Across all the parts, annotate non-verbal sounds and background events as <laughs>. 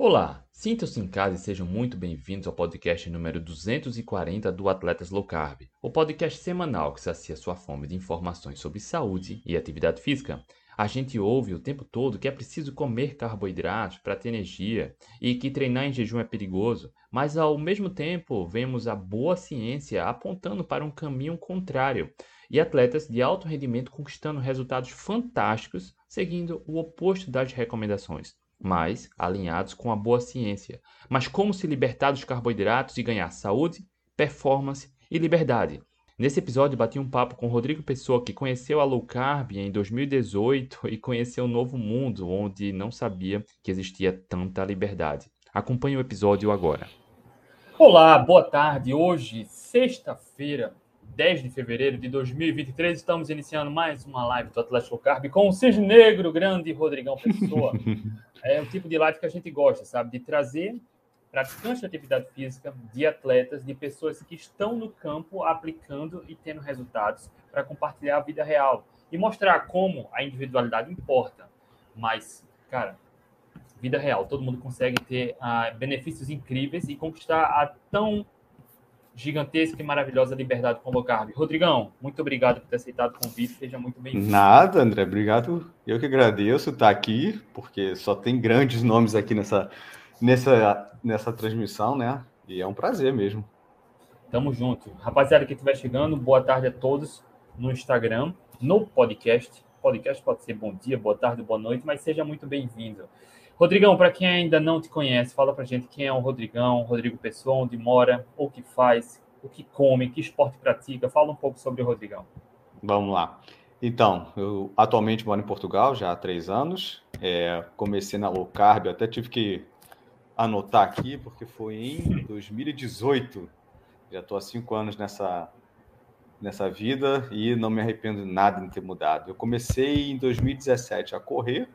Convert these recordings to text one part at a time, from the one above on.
Olá, sintam-se em casa e sejam muito bem-vindos ao podcast número 240 do Atletas Low Carb, o podcast semanal que sacia sua fome de informações sobre saúde e atividade física. A gente ouve o tempo todo que é preciso comer carboidratos para ter energia e que treinar em jejum é perigoso, mas ao mesmo tempo vemos a boa ciência apontando para um caminho contrário e atletas de alto rendimento conquistando resultados fantásticos seguindo o oposto das recomendações mas alinhados com a boa ciência. Mas como se libertar dos carboidratos e ganhar saúde, performance e liberdade. Nesse episódio bati um papo com Rodrigo Pessoa, que conheceu a low carb em 2018 e conheceu um novo mundo onde não sabia que existia tanta liberdade. Acompanhe o episódio agora. Olá, boa tarde. Hoje, sexta-feira, 10 de fevereiro de 2023, estamos iniciando mais uma live do Atlético Carb com o Cisne Negro, grande Rodrigão Pessoa. <laughs> é o tipo de live que a gente gosta, sabe? De trazer praticantes de atividade física, de atletas, de pessoas que estão no campo aplicando e tendo resultados para compartilhar a vida real e mostrar como a individualidade importa. Mas, cara, vida real, todo mundo consegue ter uh, benefícios incríveis e conquistar a tão gigantesca e maravilhosa liberdade com carb. Rodrigão, muito obrigado por ter aceitado o convite, seja muito bem-vindo. Nada, André, obrigado. Eu que agradeço estar aqui, porque só tem grandes nomes aqui nessa, nessa, nessa transmissão, né? E é um prazer mesmo. Tamo junto. Rapaziada que estiver chegando, boa tarde a todos no Instagram, no podcast. Podcast pode ser bom dia, boa tarde, boa noite, mas seja muito bem-vindo. Rodrigão, para quem ainda não te conhece, fala para gente quem é o Rodrigão, Rodrigo Pessoa, onde mora, o que faz, o que come, que esporte pratica. Fala um pouco sobre o Rodrigão. Vamos lá. Então, eu atualmente moro em Portugal já há três anos. É, comecei na low carb, até tive que anotar aqui, porque foi em 2018. Já estou há cinco anos nessa, nessa vida e não me arrependo nada de ter mudado. Eu comecei em 2017 a correr,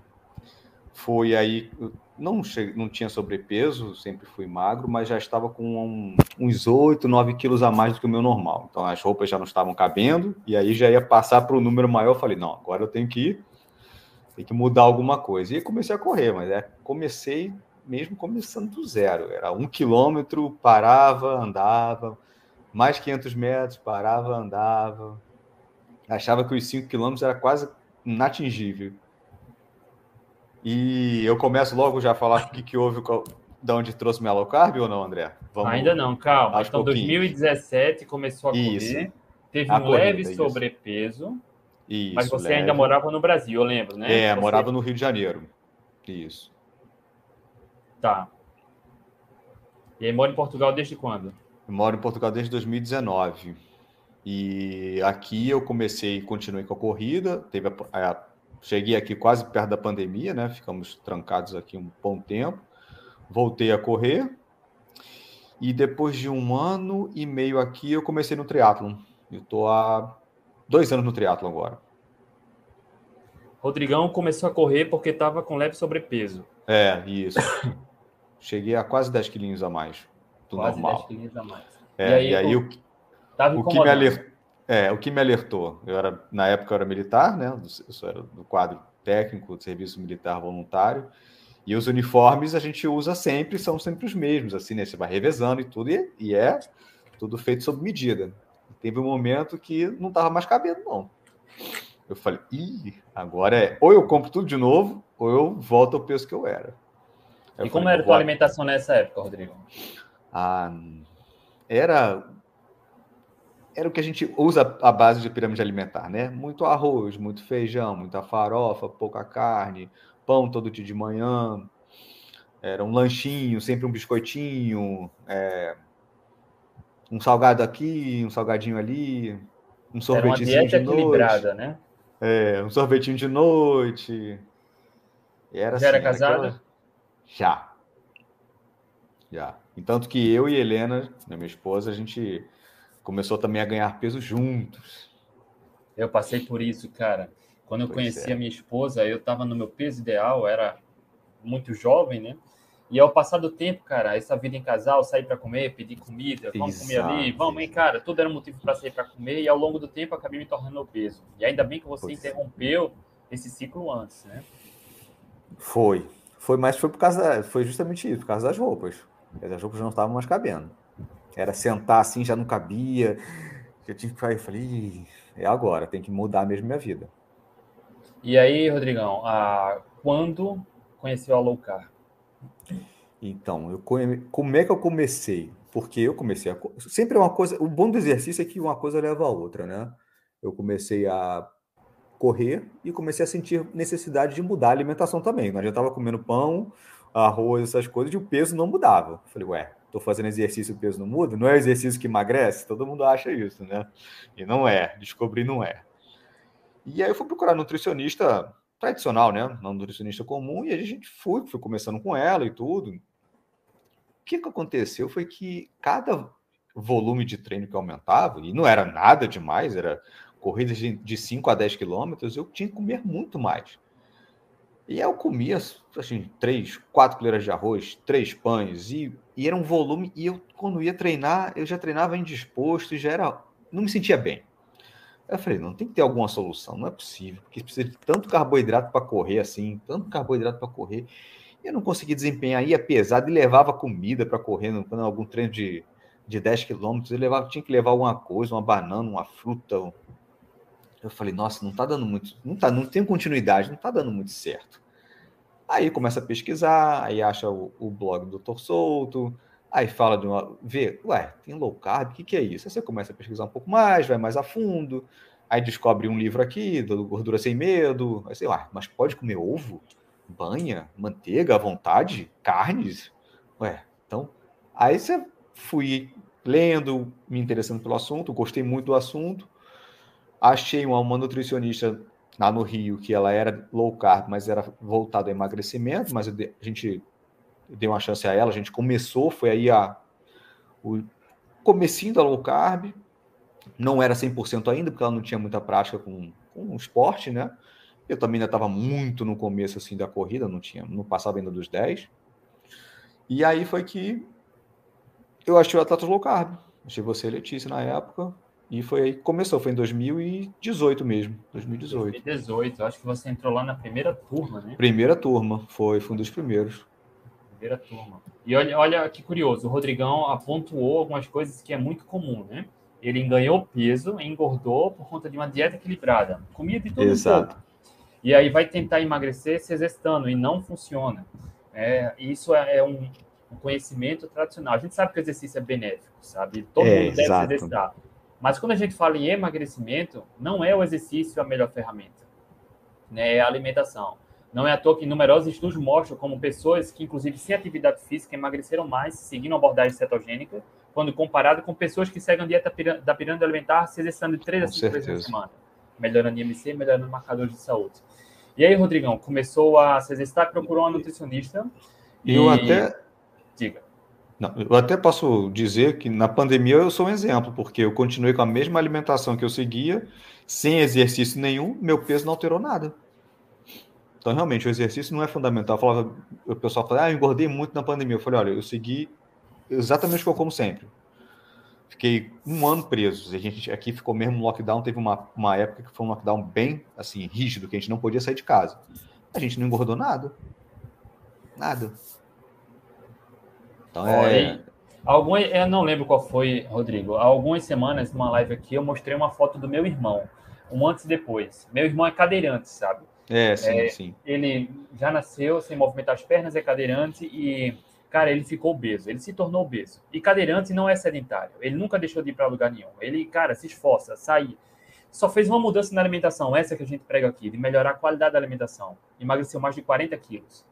foi aí, não, cheguei, não tinha sobrepeso, sempre fui magro, mas já estava com um, uns 8, 9 quilos a mais do que o meu normal. Então as roupas já não estavam cabendo, e aí já ia passar para o número maior. Eu falei, não, agora eu tenho que tem que mudar alguma coisa. E comecei a correr, mas é, comecei mesmo começando do zero. Era um quilômetro, parava, andava, mais 500 metros, parava, andava. Achava que os 5 quilômetros era quase inatingível. E eu começo logo já a falar o que, que houve, de onde trouxe minha low carb ou não, André? Vamos... Ainda não, calma. Acho então, 2017 começou a Isso. correr, teve a um corrida, leve isso. sobrepeso, isso, mas você leve. ainda morava no Brasil, eu lembro, né? É, você... morava no Rio de Janeiro. Isso. Tá. E aí mora em Portugal desde quando? Eu moro em Portugal desde 2019. E aqui eu comecei, continuei com a corrida, teve a, a Cheguei aqui quase perto da pandemia, né? Ficamos trancados aqui um bom tempo. Voltei a correr. E depois de um ano e meio aqui, eu comecei no triatlon. Eu estou há dois anos no triatlon agora. Rodrigão começou a correr porque estava com leve sobrepeso. É, isso. <coughs> Cheguei a quase 10 quilinhos a mais do quase normal. 10 quilinhos a mais. É, e aí, e aí o, o que me alertou é, o que me alertou, eu era, na época eu era militar, né? Eu era do quadro técnico de serviço militar voluntário, e os uniformes a gente usa sempre, são sempre os mesmos, assim, né? Você vai revezando e tudo, e, e é tudo feito sob medida. Teve um momento que não estava mais cabendo, não. Eu falei, ih, agora é ou eu compro tudo de novo, ou eu volto ao peso que eu era. E como era a tua alimentação nessa época, Rodrigo? Ah, era era o que a gente usa a base de pirâmide alimentar, né? Muito arroz, muito feijão, muita farofa, pouca carne, pão todo dia de manhã, era um lanchinho, sempre um biscoitinho, é, um salgado aqui, um salgadinho ali, um sorvetinho de noite. equilibrada, né? É, um sorvetinho de noite. Era Já assim, era casada? Aquela... Já. Já. Entanto que eu e Helena, minha esposa, a gente começou também a ganhar peso juntos. Eu passei por isso, cara. Quando eu pois conheci é. a minha esposa, eu estava no meu peso ideal, era muito jovem, né? E ao passar do tempo, cara, essa vida em casal, sair para comer, pedir comida, vamos Exato. comer ali, vamos, hein, cara, tudo era motivo para sair para comer e ao longo do tempo acabei me tornando obeso. E ainda bem que você pois interrompeu é. esse ciclo antes, né? Foi, Foi, mas foi por causa, da, foi justamente isso, por causa das roupas. As roupas não estavam mais cabendo. Era sentar assim, já não cabia. Eu tinha que ficar, eu falei, é agora, tem que mudar mesmo minha vida. E aí, Rodrigão, a, quando conheceu a low carb? Então, eu, como é que eu comecei? Porque eu comecei a. Sempre é uma coisa. O bom do exercício é que uma coisa leva a outra, né? Eu comecei a correr e comecei a sentir necessidade de mudar a alimentação também. Já estava comendo pão, arroz, essas coisas, e o peso não mudava. Falei, ué, estou fazendo exercício o peso não muda? Não é exercício que emagrece? Todo mundo acha isso, né? E não é, descobri não é. E aí eu fui procurar nutricionista tradicional, né? Não nutricionista comum, e a gente foi, fui começando com ela e tudo. O que, que aconteceu foi que cada volume de treino que aumentava, e não era nada demais, era corridas de 5 a 10 quilômetros, eu tinha que comer muito mais. E eu comia, assim, três, quatro colheres de arroz, três pães, e, e era um volume, e eu, quando ia treinar, eu já treinava indisposto, e já era, não me sentia bem. Eu falei, não tem que ter alguma solução, não é possível, porque precisa de tanto carboidrato para correr assim, tanto carboidrato para correr. Eu não consegui desempenhar, ia pesado e levava comida para correr, quando algum treino de, de 10 quilômetros, eu levava, tinha que levar alguma coisa, uma banana, uma fruta. Eu falei, nossa, não tá dando muito, não tá, não tem continuidade, não tá dando muito certo. Aí começa a pesquisar, aí acha o, o blog do Dr. Souto, Aí fala de uma. Vê, ué, tem low carb, o que, que é isso? Aí você começa a pesquisar um pouco mais, vai mais a fundo, aí descobre um livro aqui, do Gordura Sem Medo, aí sei lá, mas pode comer ovo, banha, manteiga à vontade, carnes? Ué, então. Aí você fui lendo, me interessando pelo assunto, gostei muito do assunto. Achei uma, uma nutricionista lá no Rio que ela era low carb, mas era voltada ao emagrecimento, mas a gente dei uma chance a ela, a gente começou, foi aí a, o comecinho da low carb, não era 100% ainda, porque ela não tinha muita prática com, com esporte, né? Eu também ainda estava muito no começo assim da corrida, não tinha, não passava ainda dos 10. E aí foi que eu achei o Atletas Low Carb. Achei você, Letícia, na época. E foi aí que começou, foi em 2018 mesmo. 2018. 2018, acho que você entrou lá na primeira turma, né? Primeira turma, foi, foi um dos primeiros primeira turma. E olha, olha que curioso, o Rodrigão apontou algumas coisas que é muito comum, né? Ele ganhou peso, engordou por conta de uma dieta equilibrada. Comia de tudo Exato. Um e aí vai tentar emagrecer se exercitando e não funciona. É, isso é, é um, um, conhecimento tradicional. A gente sabe que o exercício é benéfico, sabe? Todo é, mundo deve exato. se exercitar. Mas quando a gente fala em emagrecimento, não é o exercício a melhor ferramenta. Né? É a alimentação. Não é à toa que numerosos estudos mostram como pessoas que, inclusive, sem atividade física, emagreceram mais seguindo a abordagem cetogênica, quando comparado com pessoas que seguem a dieta da pirâmide alimentar, se exercitando de 3 a 5 vezes na semana, melhorando IMC, melhorando marcadores de saúde. E aí, Rodrigão, começou a se exercitar, procurou uma nutricionista. E... Eu até. Diga. Não, eu até posso dizer que na pandemia eu sou um exemplo, porque eu continuei com a mesma alimentação que eu seguia, sem exercício nenhum, meu peso não alterou nada. Então, realmente, o exercício não é fundamental. Falava, o pessoal fala, ah, eu engordei muito na pandemia. Eu falei, olha, eu segui exatamente o que eu como sempre. Fiquei um ano preso. A gente aqui ficou mesmo no lockdown. Teve uma, uma época que foi um lockdown bem assim, rígido, que a gente não podia sair de casa. A gente não engordou nada. Nada. Então é. Algumas, eu não lembro qual foi, Rodrigo. Há algumas semanas, numa live aqui, eu mostrei uma foto do meu irmão, um antes e depois. Meu irmão é cadeirante, sabe? É, sim, é, sim. Ele já nasceu sem movimentar as pernas, é cadeirante e, cara, ele ficou obeso, ele se tornou obeso. E cadeirante não é sedentário, ele nunca deixou de ir para lugar nenhum. Ele, cara, se esforça, sai. Só fez uma mudança na alimentação, essa que a gente prega aqui, de melhorar a qualidade da alimentação. Emagreceu mais de 40 quilos.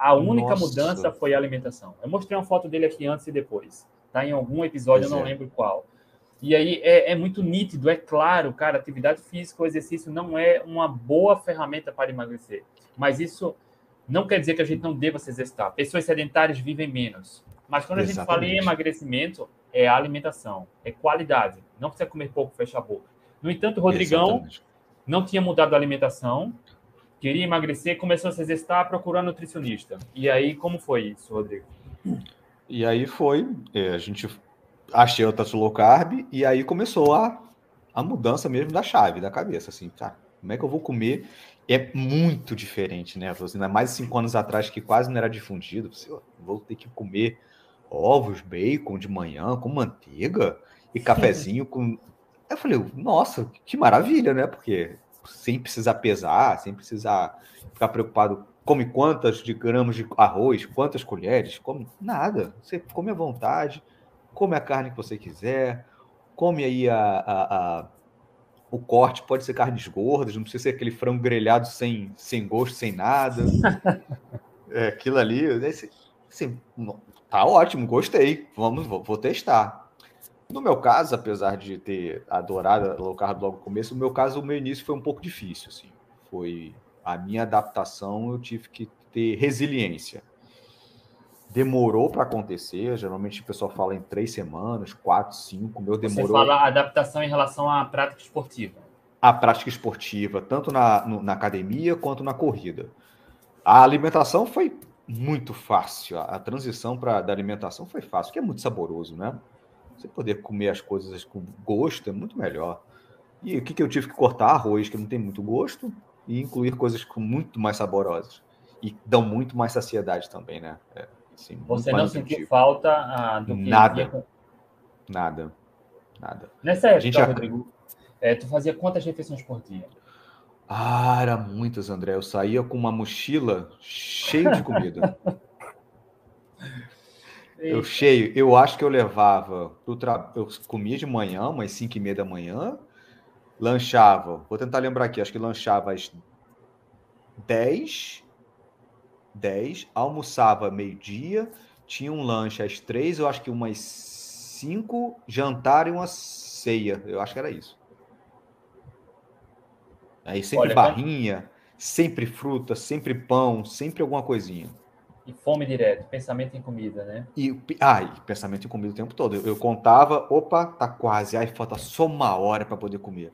A única Nossa. mudança foi a alimentação. Eu mostrei uma foto dele aqui antes e depois. Tá em algum episódio, pois eu não é. lembro qual. E aí é, é, muito nítido, é claro, cara, atividade física, o exercício não é uma boa ferramenta para emagrecer. Mas isso não quer dizer que a gente não deva se exercitar. Pessoas sedentárias vivem menos. Mas quando Exatamente. a gente fala em emagrecimento, é alimentação, é qualidade. Não precisa comer pouco, fecha a boca. No entanto, Rodrigão Exatamente. não tinha mudado a alimentação, queria emagrecer, começou a se exercitar, procurando nutricionista. E aí, como foi isso, Rodrigo? E aí foi, é, a gente achei o Tatsu Low Carb e aí começou a, a mudança mesmo da chave, da cabeça, assim, tá? Como é que eu vou comer? É muito diferente, né? Ainda mais cinco anos atrás, que quase não era difundido. Você, vou ter que comer ovos, bacon de manhã com manteiga e cafezinho com. Eu falei, nossa, que maravilha, né? Porque sem precisar pesar, sem precisar ficar preocupado come quantas de gramas de arroz, quantas colheres, come nada. Você come à vontade, come a carne que você quiser, come aí a, a, a o corte, pode ser carnes gordas, não precisa ser aquele frango grelhado sem, sem gosto, sem nada. <laughs> é, aquilo ali, assim, tá ótimo, gostei, vamos, vou, vou testar. No meu caso, apesar de ter adorado a low carb logo no começo, no meu caso, o meu início foi um pouco difícil, assim. Foi a minha adaptação, eu tive que ter resiliência. Demorou para acontecer, geralmente o pessoal fala em três semanas, quatro, cinco, meu demorou. Você fala adaptação em relação à prática esportiva. A prática esportiva, tanto na, no, na academia quanto na corrida. A alimentação foi muito fácil, a, a transição para da alimentação foi fácil, porque é muito saboroso, né? Você poder comer as coisas com gosto é muito melhor. E o que, que eu tive que cortar? Arroz, que não tem muito gosto, e incluir coisas com muito mais saborosas. E dão muito mais saciedade também, né? É, assim, Você não sentiu falta ah, do que Nada. Nada. Nada. Nessa época, gente... Rodrigo, é, tu fazia quantas refeições por dia? Ah, era muitas, André. Eu saía com uma mochila cheia de comida. <laughs> eu cheio. Eu acho que eu levava. Tra... Eu comia de manhã, umas 5 e meia da manhã lanchava, vou tentar lembrar aqui, acho que lanchava às 10, 10, almoçava meio-dia, tinha um lanche às 3, eu acho que umas 5, jantar e uma ceia, eu acho que era isso. Aí sempre Olha, barrinha, sempre fruta, sempre pão, sempre alguma coisinha. E fome direto, pensamento em comida, né? E, ah, e pensamento em comida o tempo todo. Eu, eu contava, opa, tá quase, ai, falta só uma hora para poder comer.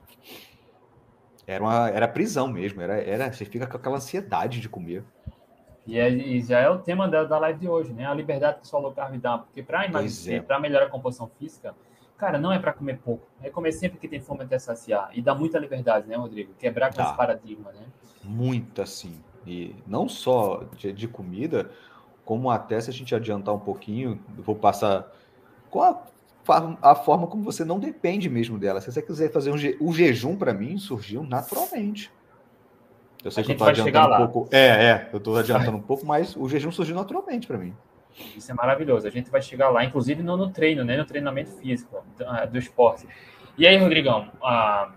Era, uma, era prisão mesmo, era, era, você fica com aquela ansiedade de comer. E, é, e já é o tema da, da live de hoje, né? A liberdade que só low carb dá. Porque para emagrecer, é. para melhorar a composição física, cara, não é para comer pouco. É comer sempre que tem fome até saciar. E dá muita liberdade, né, Rodrigo? Quebrar com dá. esse paradigma, né? Muita, sim. E não só de, de comida, como até se a gente adiantar um pouquinho, vou passar qual a, a, forma como você não depende mesmo dela. Se você quiser fazer um je, o jejum, para mim, surgiu naturalmente. Eu sei a que eu estou adiantando um pouco. É, é, eu estou adiantando um pouco, mas o jejum surgiu naturalmente para mim. Isso é maravilhoso. A gente vai chegar lá, inclusive no, no treino, né? no treinamento físico do, ah, do esporte. E aí, Rodrigão, a,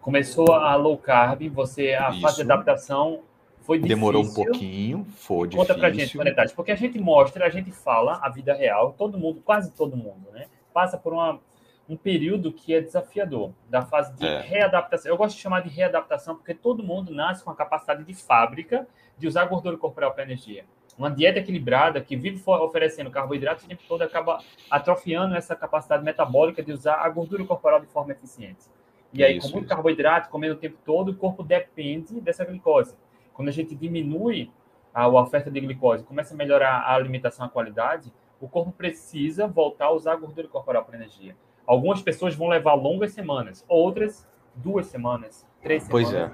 começou a low carb, você a Isso. fase de adaptação foi difícil. Demorou um pouquinho, foi Conta difícil. Conta pra gente, verdade, porque a gente mostra, a gente fala a vida real, todo mundo, quase todo mundo, né? Passa por uma, um período que é desafiador, da fase de é. readaptação. Eu gosto de chamar de readaptação porque todo mundo nasce com a capacidade de fábrica de usar gordura corporal para energia. Uma dieta equilibrada que vive oferecendo carboidratos o tempo todo acaba atrofiando essa capacidade metabólica de usar a gordura corporal de forma eficiente. E aí, isso, com muito isso. carboidrato, comendo o tempo todo, o corpo depende dessa glicose. Quando a gente diminui a, oferta de glicose, começa a melhorar a alimentação, a qualidade, o corpo precisa voltar a usar a gordura corporal para energia. Algumas pessoas vão levar longas semanas, outras duas semanas, três semanas. Pois é.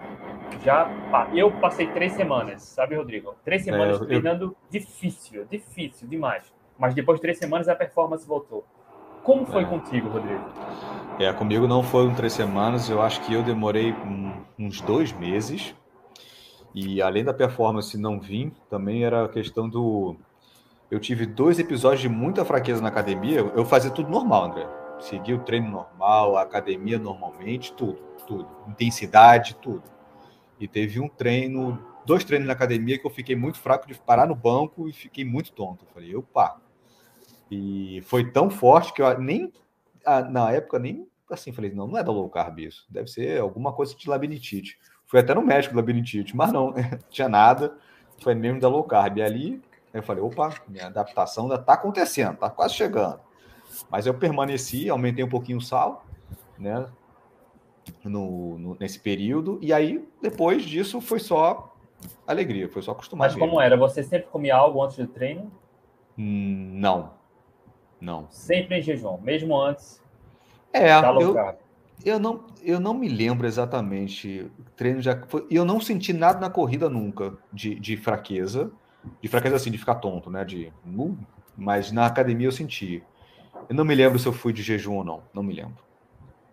Já eu passei três semanas, sabe, Rodrigo? Três é, semanas é, eu, treinando eu... difícil, difícil demais. Mas depois de três semanas a performance voltou. Como foi é. contigo, Rodrigo? É, comigo não foram três semanas. Eu acho que eu demorei uns dois meses e além da performance não vir, também era a questão do. Eu tive dois episódios de muita fraqueza na academia. Eu fazia tudo normal, André. Seguia o treino normal, a academia normalmente, tudo, tudo. Intensidade, tudo. E teve um treino, dois treinos na academia que eu fiquei muito fraco de parar no banco e fiquei muito tonto. Eu falei, opa. E foi tão forte que eu nem, na época, nem assim, falei, não, não é da low carb isso. Deve ser alguma coisa de labirintite. Fui até no médico labirintite, mas não, <laughs> tinha nada. Foi mesmo da low carb. E ali eu falei, opa, minha adaptação ainda está acontecendo, está quase chegando. Mas eu permaneci, aumentei um pouquinho o sal, né? No, no, nesse período, e aí depois disso foi só alegria, foi só acostumar. Mas como era? Você sempre comia algo antes do treino? Hum, não, não. Sempre em jejum, mesmo antes é, eu. Eu não, eu não me lembro exatamente. Treino já eu não senti nada na corrida nunca de, de fraqueza, de fraqueza assim, de ficar tonto, né? De, mas na academia eu senti. Eu não me lembro se eu fui de jejum ou não. Não me lembro.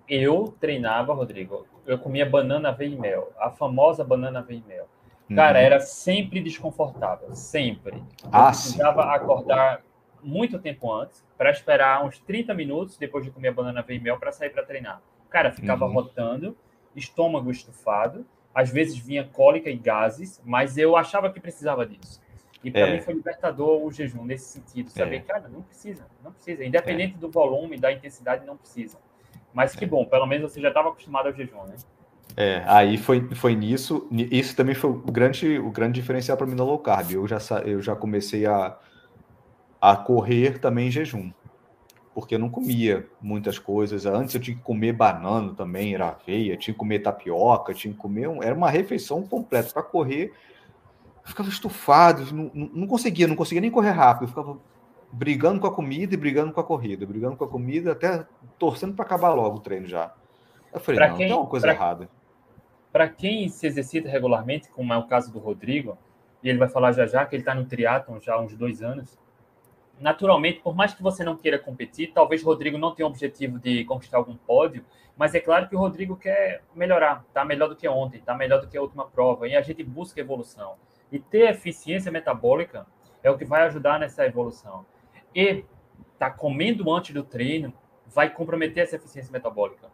Eu treinava, Rodrigo. Eu comia banana aveia e mel, a famosa banana aveia e mel. Cara, uhum. era sempre desconfortável, sempre. Eu ah, precisava sim. acordar muito tempo antes para esperar uns 30 minutos depois de comer a banana aveia e mel para sair para treinar. Cara, ficava uhum. rotando, estômago estufado, às vezes vinha cólica e gases, mas eu achava que precisava disso. E para é. mim foi libertador o jejum nesse sentido, saber, é. cara, não precisa, não precisa, independente é. do volume, da intensidade, não precisa. Mas que é. bom, pelo menos você já estava acostumado ao jejum, né? É, aí foi, foi nisso, isso também foi o grande, o grande diferencial para mim no low carb. Eu já, eu já comecei a, a correr também em jejum porque eu não comia muitas coisas. Antes eu tinha que comer banana também, era aveia, tinha que comer tapioca, tinha que comer. Um... Era uma refeição completa. Para correr, eu ficava estufado, não, não conseguia, não conseguia nem correr rápido. Eu ficava brigando com a comida e brigando com a corrida, brigando com a comida, até torcendo para acabar logo o treino já. Eu falei, pra não, quem, tem uma coisa pra, errada. Para quem se exercita regularmente, como é o caso do Rodrigo, e ele vai falar já já que ele está no triatlon já há uns dois anos, naturalmente, por mais que você não queira competir, talvez Rodrigo não tenha o objetivo de conquistar algum pódio, mas é claro que o Rodrigo quer melhorar, tá melhor do que ontem, tá melhor do que a última prova, e a gente busca evolução. E ter eficiência metabólica é o que vai ajudar nessa evolução. E tá comendo antes do treino vai comprometer essa eficiência metabólica.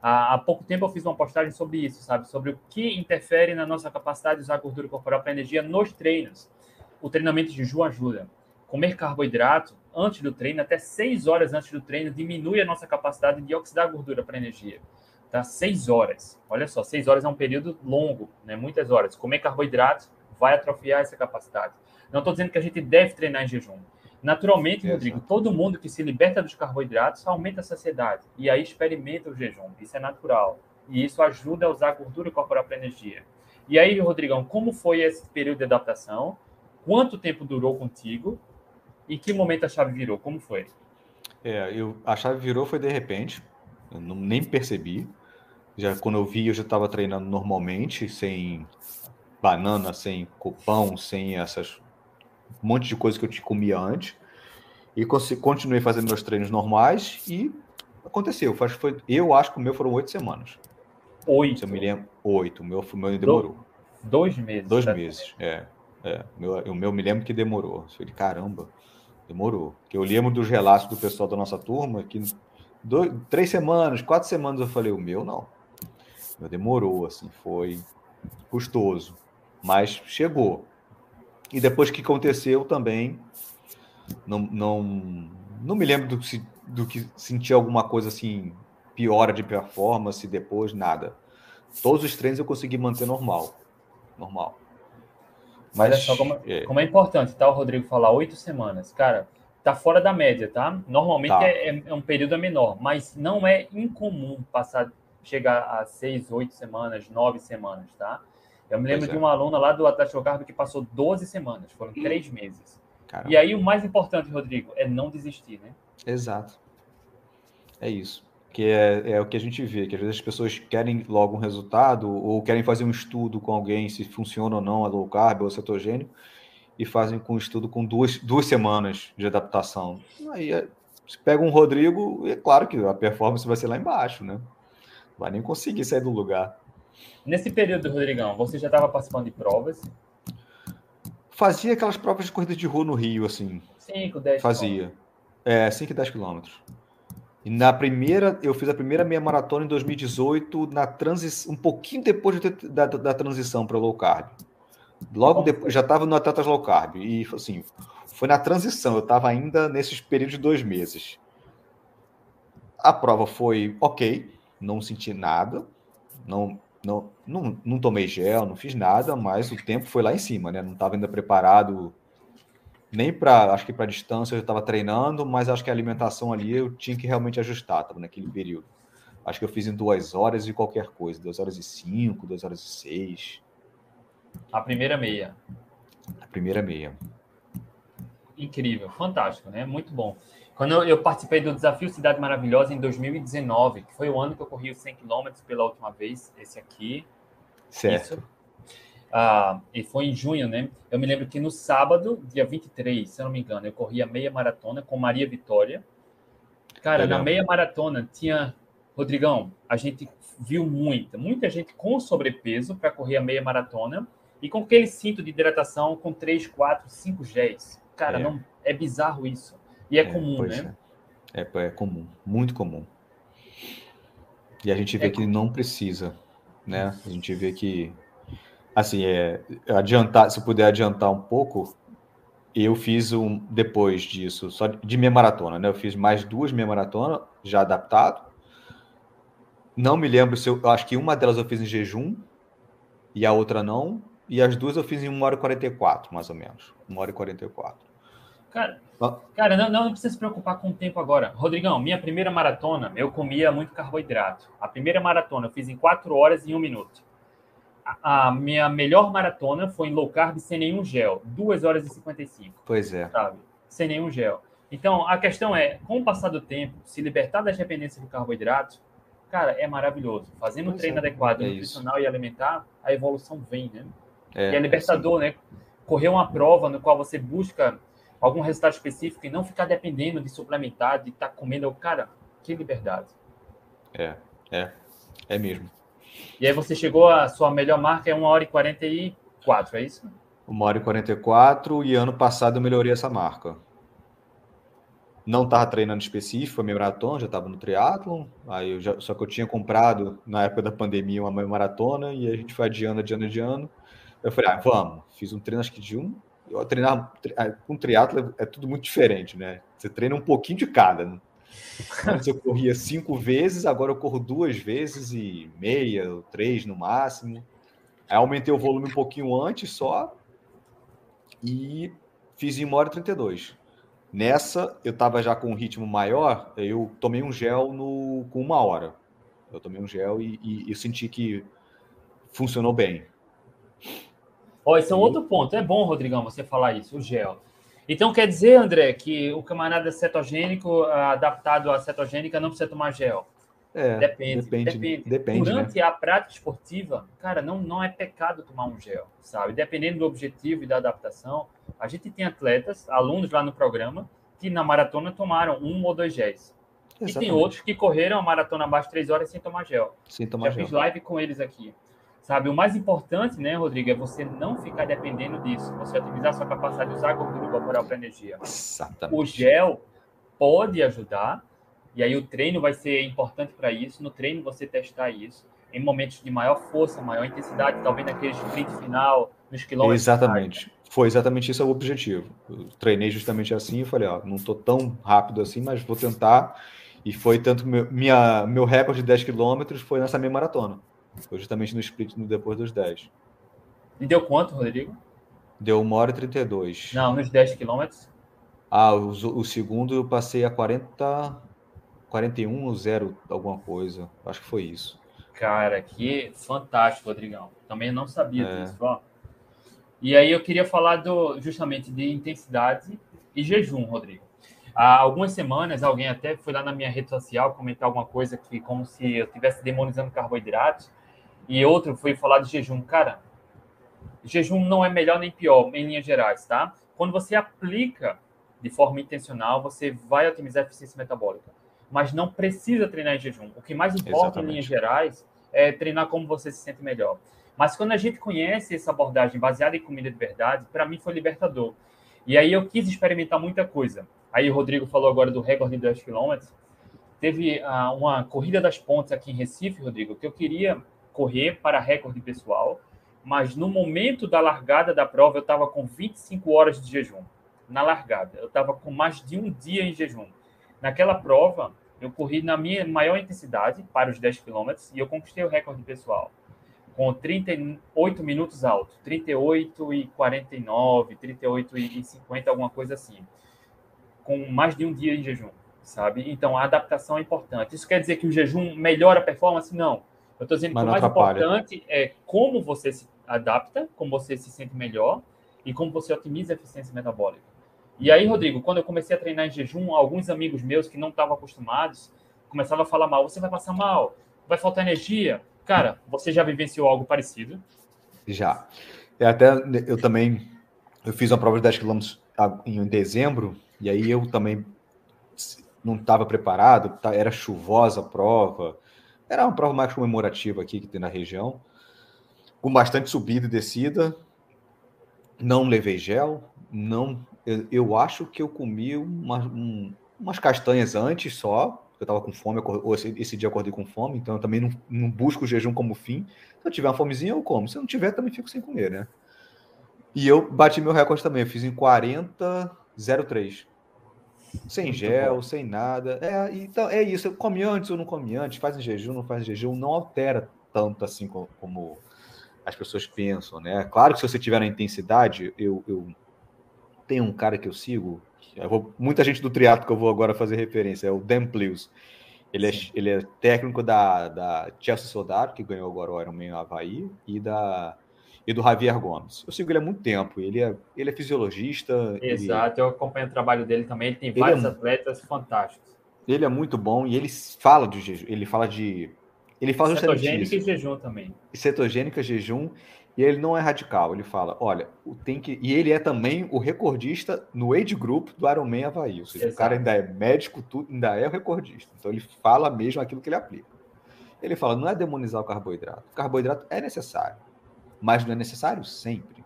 Há pouco tempo eu fiz uma postagem sobre isso, sabe? Sobre o que interfere na nossa capacidade de usar gordura corporal para energia nos treinos. O treinamento de jejum ajuda comer carboidrato antes do treino, até 6 horas antes do treino, diminui a nossa capacidade de oxidar gordura para energia. Tá? 6 horas. Olha só, 6 horas é um período longo, né? muitas horas. Comer carboidrato vai atrofiar essa capacidade. Não estou dizendo que a gente deve treinar em jejum. Naturalmente, Exato. Rodrigo, todo mundo que se liberta dos carboidratos aumenta a saciedade. E aí experimenta o jejum. Isso é natural. E isso ajuda a usar a gordura corporal para energia. E aí, Rodrigão, como foi esse período de adaptação? Quanto tempo durou contigo? E que momento a chave virou? Como foi? É, eu, a chave virou foi de repente. Eu não, nem percebi. Já quando eu vi, eu já estava treinando normalmente, sem banana, sem copão, sem essas um monte de coisa que eu te comia antes. E continuei fazendo meus treinos normais e aconteceu. Foi, eu acho que o meu foram oito semanas. Oito? Se eu me lembro, oito. O meu, o meu demorou. Dois meses. Dois tá meses, é. é. O meu, o meu me lembro que demorou. Eu falei, caramba. Demorou. Que eu lembro dos relatos do pessoal da nossa turma que dois, três semanas, quatro semanas eu falei, o meu não. Meu demorou, assim, foi custoso. Mas chegou. E depois que aconteceu também, não, não, não me lembro do, do que sentir alguma coisa assim, piora de performance depois, nada. Todos os treinos eu consegui manter normal. Normal. Mas Olha só como é. como é importante, tá? O Rodrigo falar oito semanas. Cara, tá fora da média, tá? Normalmente tá. É, é, é, um período menor, mas não é incomum passar, chegar a seis, oito semanas, nove semanas, tá? Eu me lembro pois de é. uma aluna lá do Atlético Carbo que passou 12 semanas, foram três meses. Caramba. E aí o mais importante, Rodrigo, é não desistir, né? Exato. É isso que é, é, o que a gente vê, que às vezes as pessoas querem logo um resultado ou querem fazer um estudo com alguém se funciona ou não a low carb ou cetogênico e fazem com um estudo com duas, duas semanas de adaptação. Aí é, se pega um Rodrigo, é claro que a performance vai ser lá embaixo, né? Vai nem conseguir sair do lugar. Nesse período, Rodrigão, você já estava participando de provas? Fazia aquelas provas de corrida de rua no Rio, assim. 5, 10 Fazia. É, 5 e 10 quilômetros. E na primeira, eu fiz a primeira meia maratona em 2018, na transição, um pouquinho depois de ter, da, da transição para low carb. Logo depois, já estava no Atletas Low Carb. E assim, foi na transição, eu estava ainda nesses períodos de dois meses. A prova foi ok, não senti nada, não, não, não, não tomei gel, não fiz nada, mas o tempo foi lá em cima, né? Não estava ainda preparado nem para, acho que para distância eu estava treinando, mas acho que a alimentação ali eu tinha que realmente ajustar, estava naquele período. Acho que eu fiz em duas horas e qualquer coisa, duas horas e cinco, duas horas e seis. A primeira meia. A primeira meia. incrível, fantástico, né? Muito bom. Quando eu, eu, participei do Desafio Cidade Maravilhosa em 2019, que foi o ano que eu corri os 100 km pela última vez, esse aqui. Certo. Isso. Ah, e foi em junho, né? Eu me lembro que no sábado, dia 23, se eu não me engano, eu corri a meia maratona com Maria Vitória. Cara, Legal. na meia maratona tinha. Rodrigão, a gente viu muita, muita gente com sobrepeso para correr a meia maratona e com aquele cinto de hidratação com 3, 4, 5 géis. Cara, é. não é bizarro isso. E é, é comum, né? É. é. é. comum, muito comum. E a gente vê é que não precisa, né? A gente vê que, assim, é, adiantar, se puder adiantar um pouco, eu fiz um depois disso, só de meia maratona, né? Eu fiz mais duas meia maratona já adaptado. Não me lembro se eu, eu acho que uma delas eu fiz em jejum e a outra não. E as duas eu fiz em 1 hora e 44, mais ou menos. 1 hora e 44. Cara, cara não, não precisa se preocupar com o tempo agora. Rodrigão, minha primeira maratona, eu comia muito carboidrato. A primeira maratona eu fiz em 4 horas e 1 minuto. A, minha melhor maratona foi em low carb sem nenhum gel, 2 horas e 55. Pois é. Sabe? Sem nenhum gel. Então, a questão é, com o passar do tempo, se libertar das dependências do carboidrato, cara, é maravilhoso. Fazendo um treino é, adequado, é nutricional isso. e alimentar, a evolução vem, né? É, e é libertador, né? Correr uma prova no qual você busca algum resultado específico e não ficar dependendo de suplementar, de estar tá comendo. Cara, que liberdade. É, é, é mesmo. E aí você chegou a sua melhor marca é 1 hora e 44, é isso? 1 hora e 44 e ano passado eu melhorei essa marca. Não estava treinando específico, foi meio maratona, já estava no triatlon, aí eu já, só que eu tinha comprado na época da pandemia uma maratona e a gente foi adiando, adiando, adiando. Eu falei, ah, vamos. Fiz um treino acho que de um eu treinar ah, com triatlo é tudo muito diferente, né? Você treina um pouquinho de cada. Antes eu corria cinco vezes, agora eu corro duas vezes e meia, três no máximo. Aí aumentei o volume um pouquinho antes só e fiz em 1 hora e 32. Nessa, eu estava já com um ritmo maior, eu tomei um gel no, com uma hora. Eu tomei um gel e, e, e senti que funcionou bem. Ó, esse é um outro ponto. É bom, Rodrigão, você falar isso, o gel. Então quer dizer, André, que o camarada cetogênico, adaptado à cetogênica, não precisa tomar gel? É, depende, depende. depende. depende Durante né? a prática esportiva, cara, não, não é pecado tomar um gel, sabe? Dependendo do objetivo e da adaptação. A gente tem atletas, alunos lá no programa, que na maratona tomaram um ou dois géis. Exatamente. E tem outros que correram a maratona abaixo de três horas sem tomar gel. Sem tomar Já gel. fiz live com eles aqui. Sabe, o mais importante, né, Rodrigo, é você não ficar dependendo disso. Você otimizar sua capacidade de usar a gordura corporal para energia. Exatamente. O gel pode ajudar, e aí o treino vai ser importante para isso. No treino você testar isso em momentos de maior força, maior intensidade, talvez naquele sprint final, nos quilômetros. Exatamente. Foi exatamente isso o objetivo. Eu treinei justamente assim e falei, ó, não estou tão rápido assim, mas vou tentar. E foi tanto meu, minha, meu recorde de 10 quilômetros foi nessa minha maratona. Foi justamente no split no depois dos 10. E deu quanto, Rodrigo? Deu 1 hora e 32. Não, nos 10 quilômetros? Ah, o, o, segundo eu passei a 40, 41 ou 0, alguma coisa. Acho que foi isso. Cara, que fantástico, Rodrigão. Também não sabia é. disso, ó. E aí eu queria falar do, justamente de intensidade e jejum, Rodrigo. Há algumas semanas, alguém até foi lá na minha rede social comentar alguma coisa que como se eu estivesse demonizando carboidratos e outro foi falar de jejum. Cara, jejum não é melhor nem pior, em linhas gerais, tá? Quando você aplica de forma intencional, você vai otimizar a eficiência metabólica. Mas não precisa treinar em jejum. O que mais importa Exatamente. em linhas gerais é treinar como você se sente melhor. Mas quando a gente conhece essa abordagem baseada em comida de verdade, para mim foi libertador. E aí eu quis experimentar muita coisa. Aí o Rodrigo falou agora do recorde de 10 km. Teve uh, uma corrida das pontes aqui em Recife, Rodrigo, que eu queria correr para recorde pessoal, mas no momento da largada da prova eu estava com 25 horas de jejum. Na largada, eu estava com mais de um dia em jejum. Naquela prova, eu corri na minha maior intensidade para os 10 quilômetros e eu conquistei o recorde pessoal com 38 minutos alto, 38 e 49, 38 e 50, alguma coisa assim, com mais de um dia em jejum, sabe? Então a adaptação é importante. Isso quer dizer que o jejum melhora a performance? Não. Eu estou dizendo Mas que o mais atrapalha. importante é como você se adapta, como você se sente melhor e como você otimiza a eficiência metabólica. E aí, Rodrigo, quando eu comecei a treinar em jejum, alguns amigos meus que não estavam acostumados começavam a falar mal. Você vai passar mal, vai faltar energia. Cara, você já vivenciou algo parecido? Já. É até eu também eu fiz uma prova de 10 km em dezembro e aí eu também não estava preparado, tá, era chuvosa a prova, era uma prova mais comemorativa aqui que tem na região, com bastante subida e descida. Não levei gel, não. Eu, eu acho que eu comi uma, um, umas castanhas antes só, eu estava com fome, esse, esse, dia eu acordei com fome, então eu também não, não, busco o jejum como fim. Se eu tiver uma fomezinha, eu como. Se eu não tiver, também fico sem comer, né? E eu bati meu recorde também, eu fiz em 40,03. Sem Muito gel, bom. sem nada. É, então, é isso. Eu comi antes ou não comi antes, faz em jejum, não faz em jejum, não altera tanto assim como, como as pessoas pensam, né? Claro que se você tiver na intensidade, eu, eu tenho um cara que eu sigo, eu vou, muita gente do triatlo que eu vou agora fazer referência, é o Dan Plews. Ele é, ele é técnico da, da Chelsea Soldado, que ganhou agora o Ironman Havaí, e da e do Javier Gomes. Eu sigo ele há muito tempo. Ele é, ele é fisiologista. Exato, ele... eu acompanho o trabalho dele também. Ele tem ele vários é... atletas fantásticos. Ele é muito bom e ele fala de jejum. Ele fala de. Ele fala Cetogênica e jejum também. Cetogênica, jejum. E ele não é radical. Ele fala: olha, tem que. E ele é também o recordista no age group do Ironman Havaí. Ou seja, Exato. o cara ainda é médico, tudo, ainda é o recordista. Então ele fala mesmo aquilo que ele aplica. Ele fala: não é demonizar o carboidrato. O carboidrato é necessário mas não é necessário sempre.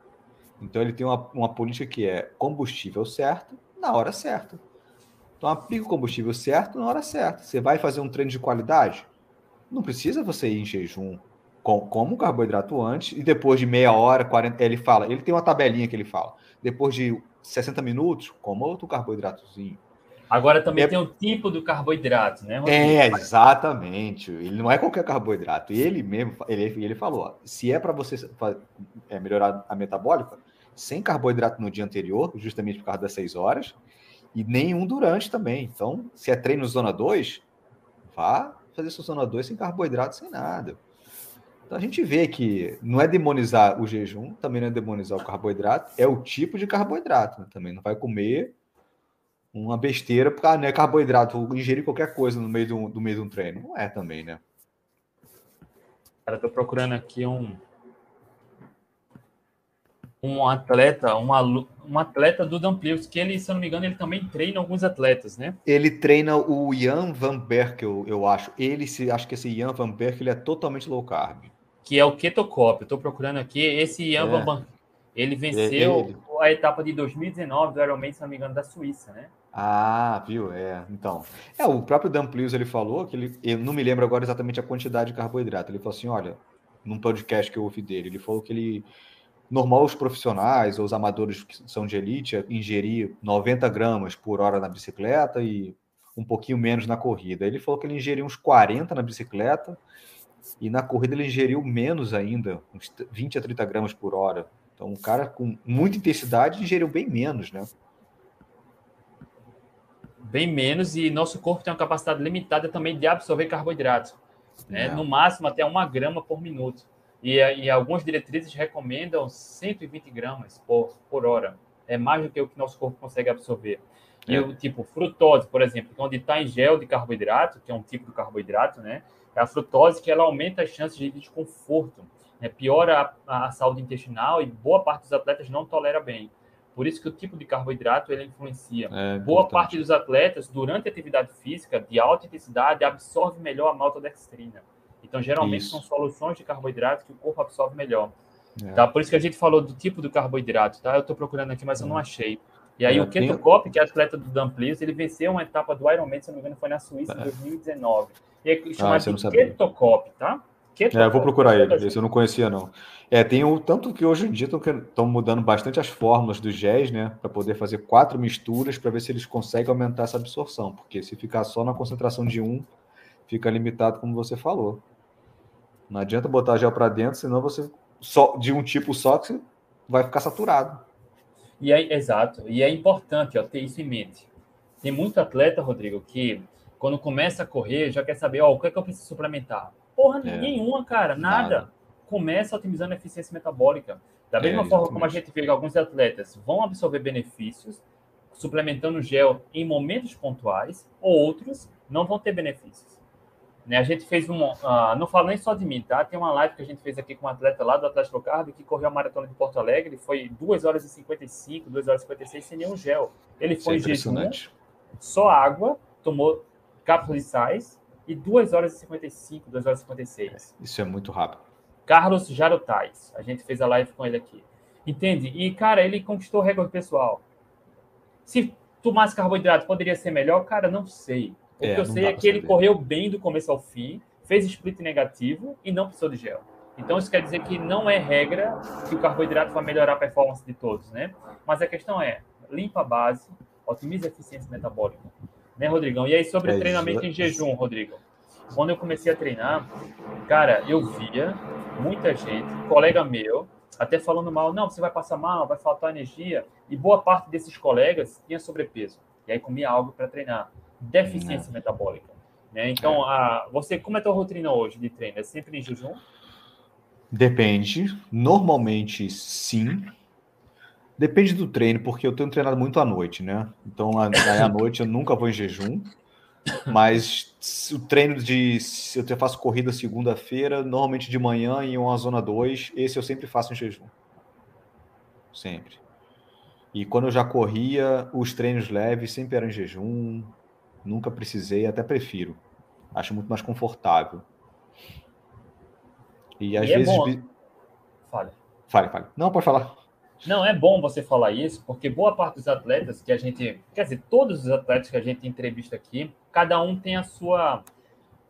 Então ele tem uma, uma política que é combustível certo na hora certa. Então aplica o combustível certo na hora certa. Você vai fazer um treino de qualidade? Não precisa você ir em jejum. Com, como carboidrato antes e depois de meia hora, 40, ele fala, ele tem uma tabelinha que ele fala. Depois de 60 minutos, coma outro carboidratozinho. Agora também é... tem o tipo do carboidrato, né? Rodrigo? É, exatamente. Ele não é qualquer carboidrato. Ele mesmo, ele, ele falou, ó, se é para você é, melhorar a metabólica, sem carboidrato no dia anterior, justamente por causa das 6 horas, e nenhum durante também. Então, se é treino zona 2, vá fazer sua zona 2 sem carboidrato, sem nada. Então a gente vê que não é demonizar o jejum, também não é demonizar o carboidrato, é o tipo de carboidrato. Né? Também não vai comer uma besteira, porque ah, não é carboidrato, ingerir qualquer coisa no meio do, do meio de um treino. Não é também, né? Cara, tô procurando aqui um um atleta, uma, um atleta do Damplius, que ele, se eu não me engano, ele também treina alguns atletas, né? Ele treina o Ian Van Berk, eu, acho. Ele, se, acho que esse Ian Van Berk, ele é totalmente low carb. Que é o Ketocop. Eu tô procurando aqui. Esse Ian é. Van Berk, ele venceu ele... a etapa de 2019 do Ironman, se não me engano, da Suíça, né? Ah, viu? É, então. É, o próprio Dan Plius, ele falou que ele, eu não me lembro agora exatamente a quantidade de carboidrato. Ele falou assim, olha, num podcast que eu ouvi dele, ele falou que ele normal os profissionais ou os amadores que são de elite ingerir 90 gramas por hora na bicicleta e um pouquinho menos na corrida. Ele falou que ele ingeriu uns 40 na bicicleta e na corrida ele ingeriu menos ainda, uns 20 a 30 gramas por hora. Então, um cara com muita intensidade ingeriu bem menos, né? Bem menos e nosso corpo tem uma capacidade limitada também de absorver carboidratos, né? no máximo até uma grama por minuto. E, e algumas diretrizes recomendam 120 gramas por, por hora. É mais do que o que nosso corpo consegue absorver. E é. o tipo frutose, por exemplo, é onde está em gel de carboidrato, que é um tipo de carboidrato, né? É a frutose que ela aumenta as chances de desconforto, né? piora a, a saúde intestinal e boa parte dos atletas não tolera bem. Por isso que o tipo de carboidrato ele influencia. É Boa parte dos atletas, durante a atividade física de alta intensidade, absorve melhor a maltodextrina. Então, geralmente, isso. são soluções de carboidrato que o corpo absorve melhor. É. Tá? Por isso que a gente falou do tipo do carboidrato. Tá? Eu estou procurando aqui, mas eu não é. achei. E aí, é, o Keto Cop, que é atleta do Dumplies, ele venceu uma etapa do Ironman, se não me engano, foi na Suíça em 2019. E é chamado ah, de Keto Cop, tá? É, eu vou procurar ele, esse eu não conhecia, não. É, tem o tanto que hoje em dia estão mudando bastante as fórmulas dos géis, né? Para poder fazer quatro misturas para ver se eles conseguem aumentar essa absorção. Porque se ficar só na concentração de um, fica limitado, como você falou. Não adianta botar gel para dentro, senão você só de um tipo só que vai ficar saturado. E é exato. E é importante ó, ter isso em mente. Tem muito atleta, Rodrigo, que quando começa a correr já quer saber, ó, o que é que eu preciso suplementar? Porra é. nenhuma, cara, nada. nada. Começa otimizando a eficiência metabólica. Da mesma é, forma como a gente vê que alguns atletas vão absorver benefícios suplementando gel em momentos pontuais, outros não vão ter benefícios. Né? A gente fez um. Uh, não falo nem só de mim, tá? Tem uma live que a gente fez aqui com um atleta lá do Atlético Carb que correu a maratona de Porto Alegre. Foi 2 horas e 55, 2 horas e 56 sem nenhum gel. Ele foi Isso é jejum, só água, tomou cápsulas de sais e 2 horas e 55, 2 horas e 56. Isso é muito rápido. Carlos Jarotais, a gente fez a live com ele aqui. Entende? E, cara, ele conquistou o recorde pessoal. Se tomasse carboidrato, poderia ser melhor? Cara, não sei. O é, que eu sei é que ele correu bem do começo ao fim, fez split negativo e não precisou de gel. Então, isso quer dizer que não é regra que o carboidrato vai melhorar a performance de todos, né? Mas a questão é, limpa a base, otimiza a eficiência metabólica. Né, Rodrigão? E aí, sobre é treinamento em jejum, Rodrigo. Quando eu comecei a treinar, cara, eu via muita gente, colega meu, até falando mal, não, você vai passar mal, vai faltar energia. E boa parte desses colegas tinha sobrepeso. E aí comia algo para treinar. Deficiência não. metabólica. Né? Então, é. a, você, como é a tua rotina hoje de treino? É sempre em jejum? Depende. Normalmente, sim. Depende do treino, porque eu tenho treinado muito à noite, né? Então, à noite eu nunca vou em jejum. Mas o treino de. Se eu faço corrida segunda-feira, normalmente de manhã em uma zona 2, esse eu sempre faço em jejum. Sempre. E quando eu já corria, os treinos leves sempre eram em jejum. Nunca precisei, até prefiro. Acho muito mais confortável. E às e é vezes. É Fale. Fale, fale. Não, pode falar. Não, é bom você falar isso, porque boa parte dos atletas que a gente, quer dizer, todos os atletas que a gente entrevista aqui, cada um tem a sua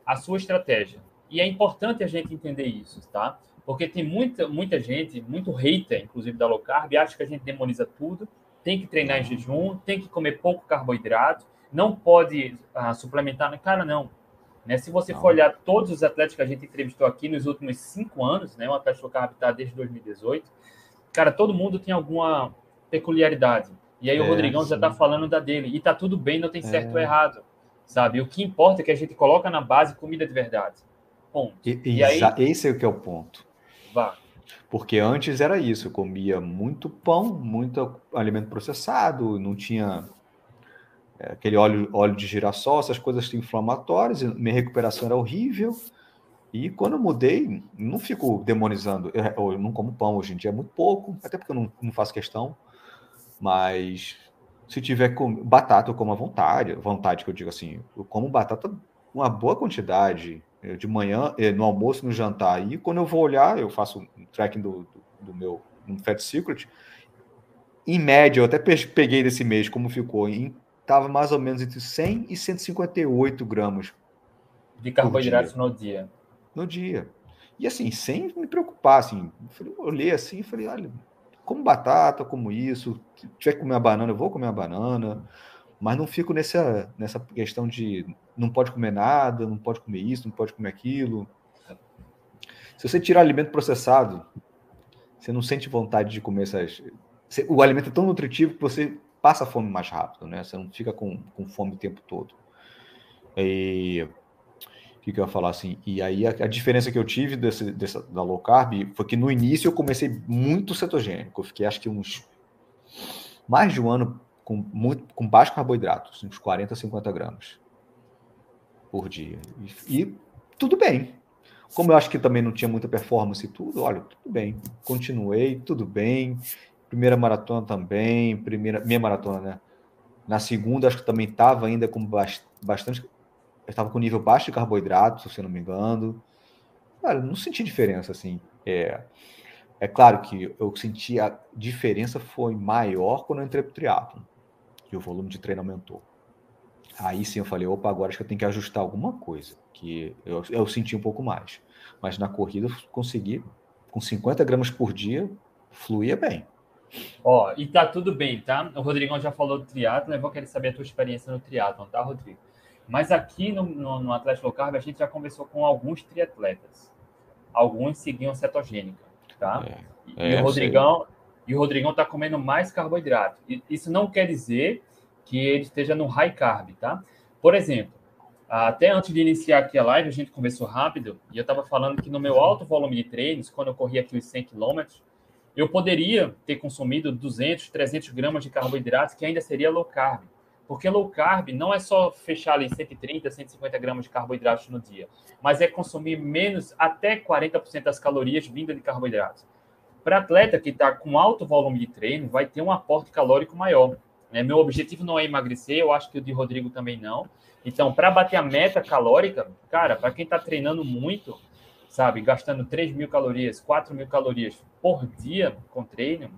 a sua estratégia. E é importante a gente entender isso, tá? Porque tem muita muita gente, muito hater, inclusive da low carb, acha que a gente demoniza tudo, tem que treinar em jejum, tem que comer pouco carboidrato, não pode uh, suplementar, cara, não. Né? Se você não. for olhar todos os atletas que a gente entrevistou aqui nos últimos cinco anos, né? O atleta low carb está desde 2018 cara, todo mundo tem alguma peculiaridade. E aí é, o Rodrigão sim. já tá falando da dele. E tá tudo bem, não tem certo é. ou errado. Sabe? O que importa é que a gente coloca na base comida de verdade. Ponto. E, e aí... Esse é o que é o ponto. Vá. Porque antes era isso, eu comia muito pão, muito alimento processado, não tinha é, aquele óleo, óleo de girassol, essas coisas inflamatórias, minha recuperação era horrível. E quando eu mudei, não fico demonizando. Eu, eu, não como pão hoje em dia, é muito pouco, até porque eu não, não faço questão. Mas se tiver com batata, eu como à vontade. Vontade que eu digo assim, eu como batata uma boa quantidade eh, de manhã, eh, no almoço, no jantar. E quando eu vou olhar, eu faço um tracking do, do, do meu um Fat Secret. Em média, eu até peguei desse mês como ficou. Estava mais ou menos entre 100 e 158 gramas de carboidratos no dia no dia. E assim, sem me preocupar, assim, eu olhei assim e falei, olha, como batata, como isso, se tiver que comer a banana, eu vou comer a banana, mas não fico nessa, nessa questão de não pode comer nada, não pode comer isso, não pode comer aquilo. Se você tirar alimento processado, você não sente vontade de comer essas. O alimento é tão nutritivo que você passa fome mais rápido, né? Você não fica com, com fome o tempo todo. E que, que eu ia falar assim? E aí a, a diferença que eu tive desse, dessa, da low carb foi que no início eu comecei muito cetogênico. Eu fiquei acho que uns mais de um ano com, muito, com baixo carboidrato, uns 40, 50 gramas por dia. E, e, tudo bem. Como eu acho que também não tinha muita performance e tudo, olha, tudo bem. Continuei, tudo bem. Primeira maratona também, primeira minha maratona, né? Na segunda, acho que também estava ainda com bastante estava com nível baixo de carboidrato, se eu não me engano. Cara, não senti diferença, assim. É, é claro que eu senti a diferença foi maior quando eu entrei pro triatlo, que o volume de treino aumentou. Aí sim eu falei, opa, agora acho que eu tenho que ajustar alguma coisa, que eu, eu senti um pouco mais. Mas na corrida eu consegui, com 50 gramas por dia, fluía bem. Ó, e tá tudo bem, tá? O Rodrigão já falou do triatlo, eu vou querer saber a tua experiência no triatlo, tá, Rodrigo? Mas aqui no, no, no Atlético Low Carb, a gente já conversou com alguns triatletas. Alguns seguiam cetogênica, tá? É, e, é, o Rodrigão, e o Rodrigão está comendo mais carboidrato. E isso não quer dizer que ele esteja no high carb, tá? Por exemplo, até antes de iniciar aqui a live, a gente conversou rápido e eu estava falando que no meu alto volume de treinos, quando eu corria aqui os 100 km, eu poderia ter consumido 200, 300 gramas de carboidratos, que ainda seria low carb. Porque low carb não é só fechar ali 130, 150 gramas de carboidratos no dia, mas é consumir menos até 40% das calorias vindas de carboidratos. Para atleta que está com alto volume de treino, vai ter um aporte calórico maior. Né? Meu objetivo não é emagrecer, eu acho que o de Rodrigo também não. Então, para bater a meta calórica, cara, para quem está treinando muito, sabe, gastando 3 mil calorias, 4 mil calorias por dia com treino,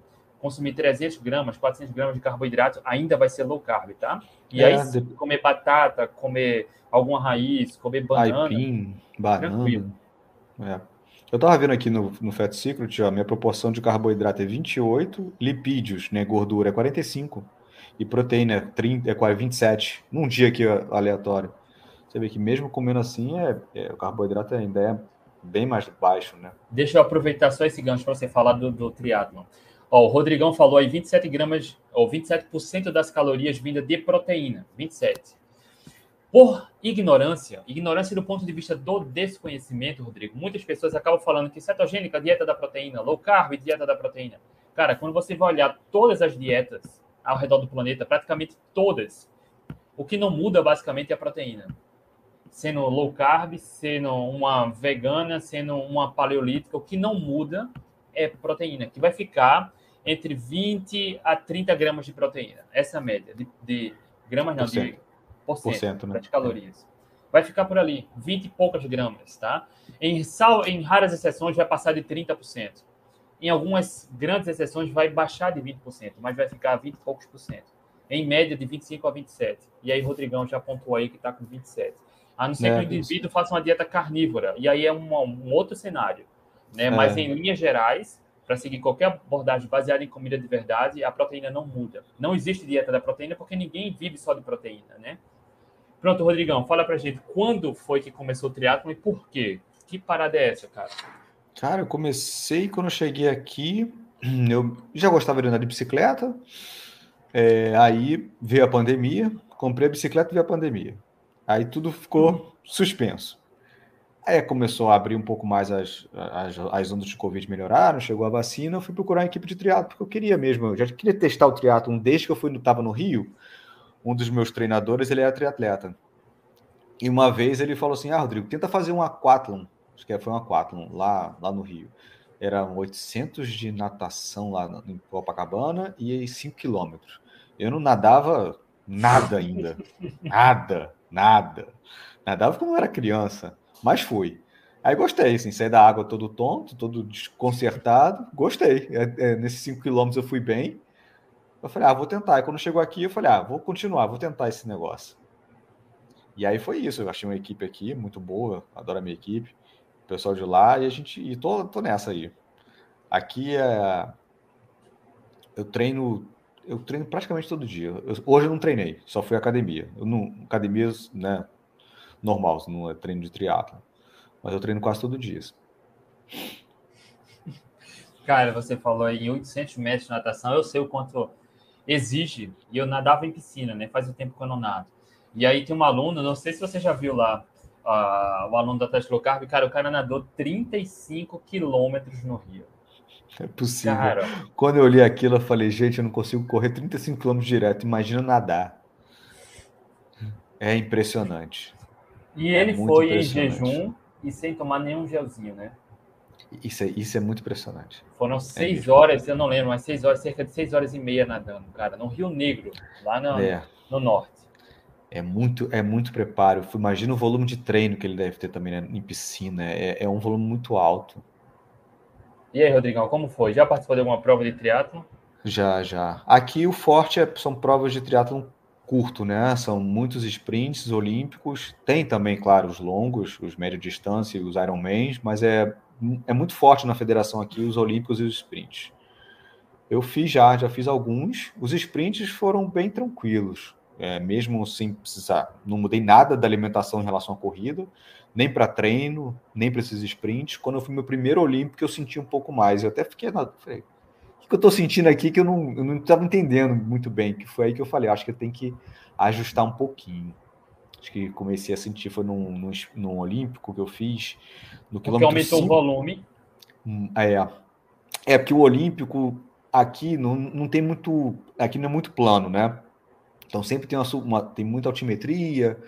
consumir 300 gramas, 400 gramas de carboidrato, ainda vai ser low carb, tá? E é, aí, de... comer batata, comer alguma raiz, comer banana. Aipim, banana. Tranquilo. É. Eu estava vendo aqui no, no Fat Secret, ó, minha proporção de carboidrato é 28, lipídios, né, gordura é 45 e proteína é 30, é 27, num dia aqui aleatório. Você vê que mesmo comendo assim, é, é o carboidrato ainda é bem mais baixo, né? Deixa eu aproveitar só esse gancho para você falar do, do triatlon. Ó, o Rodrigão falou aí 27 gramas, ou 27% das calorias vinda de proteína. 27. Por ignorância, ignorância do ponto de vista do desconhecimento, Rodrigo, muitas pessoas acabam falando que cetogênica, dieta da proteína, low carb, dieta da proteína. Cara, quando você vai olhar todas as dietas ao redor do planeta, praticamente todas, o que não muda basicamente é a proteína. Sendo low carb, sendo uma vegana, sendo uma paleolítica, o que não muda é proteína, que vai ficar entre 20 a 30 gramas de proteína. Essa é a média de, de gramas, não, de porcento, né? de calorias. Vai ficar por ali, 20 e poucas gramas, tá? Em, sal, em raras exceções, vai passar de 30%. Em algumas grandes exceções, vai baixar de 20%, mas vai ficar 20 e poucos por cento. Em média, de 25 a 27. E aí, Rodrigão já apontou aí que está com 27. A não ser é, que o indivíduo isso. faça uma dieta carnívora. E aí é um, um outro cenário. Né? É. Mas, em linhas gerais, para seguir qualquer abordagem baseada em comida de verdade, a proteína não muda. Não existe dieta da proteína porque ninguém vive só de proteína, né? Pronto, Rodrigão, fala pra gente quando foi que começou o triatlo e por quê? Que parada é essa, cara? Cara, eu comecei quando eu cheguei aqui, <clears throat> eu já gostava de andar de bicicleta, é, aí veio a pandemia, comprei a bicicleta e veio a pandemia. Aí tudo ficou suspenso. Aí começou a abrir um pouco mais as, as, as ondas de Covid melhoraram, chegou a vacina, eu fui procurar uma equipe de triatlo, porque eu queria mesmo, eu já queria testar o triatlo desde que eu fui, estava no Rio, um dos meus treinadores, ele era triatleta. E uma vez ele falou assim, ah, Rodrigo, tenta fazer um aquatlon, acho que foi um aquatlon, lá, lá no Rio. Eram 800 de natação lá em Copacabana e 5 quilômetros. Eu não nadava nada ainda, <laughs> nada, nada. Nadava como eu era criança. Mas fui. Aí gostei, assim, saí da água todo tonto, todo desconcertado. Gostei. É, é, nesses 5 quilômetros eu fui bem. Eu falei, ah, vou tentar. E quando chegou aqui, eu falei, ah, vou continuar, vou tentar esse negócio. E aí foi isso. Eu achei uma equipe aqui muito boa, adoro a minha equipe, o pessoal de lá, e a gente. E tô, tô nessa aí. Aqui é. Eu treino. Eu treino praticamente todo dia. Eu, hoje eu não treinei, só fui academia. Eu não, academias, né? Normal, não é treino de triatlo. Mas eu treino quase todo dia. Cara, você falou em 800 metros de natação, eu sei o quanto exige, e eu nadava em piscina, né? Faz um tempo que eu não nado. E aí tem um aluno, não sei se você já viu lá, uh, o aluno da Tesla Carb, cara, o cara nadou 35 quilômetros no Rio. É possível. Cara, Quando eu li aquilo, eu falei, gente, eu não consigo correr 35 quilômetros direto, imagina nadar. É impressionante. E é ele foi em jejum e sem tomar nenhum gelzinho, né? Isso é, isso é muito impressionante. Foram é seis é horas, eu não lembro, mas seis horas, cerca de seis horas e meia nadando, cara, no Rio Negro, lá no, é. no norte. É muito, é muito preparo. Imagina o volume de treino que ele deve ter também né, em piscina. É, é um volume muito alto. E aí, Rodrigão, como foi? Já participou de alguma prova de triatlo? Já, já. Aqui o forte é, são provas de triatlo curto, né? São muitos sprints olímpicos. Tem também, claro, os longos, os média distância e os Ironmans, mas é, é muito forte na federação aqui os olímpicos e os sprints. Eu fiz já, já fiz alguns. Os sprints foram bem tranquilos, é, mesmo sem precisar. Não mudei nada da alimentação em relação à corrida, nem para treino, nem para esses sprints. Quando eu fui meu primeiro olímpico, eu senti um pouco mais. Eu até fiquei, falei, o que eu estou sentindo aqui que eu não estava entendendo muito bem, que foi aí que eu falei, acho que eu tenho que ajustar um pouquinho. Acho que comecei a sentir, foi num, num, num Olímpico que eu fiz, no quilômetro Porque aumentou cinco, o volume. Hum, é, É, porque o Olímpico aqui não, não tem muito. Aqui não é muito plano, né? Então sempre tem, uma, uma tem muita altimetria.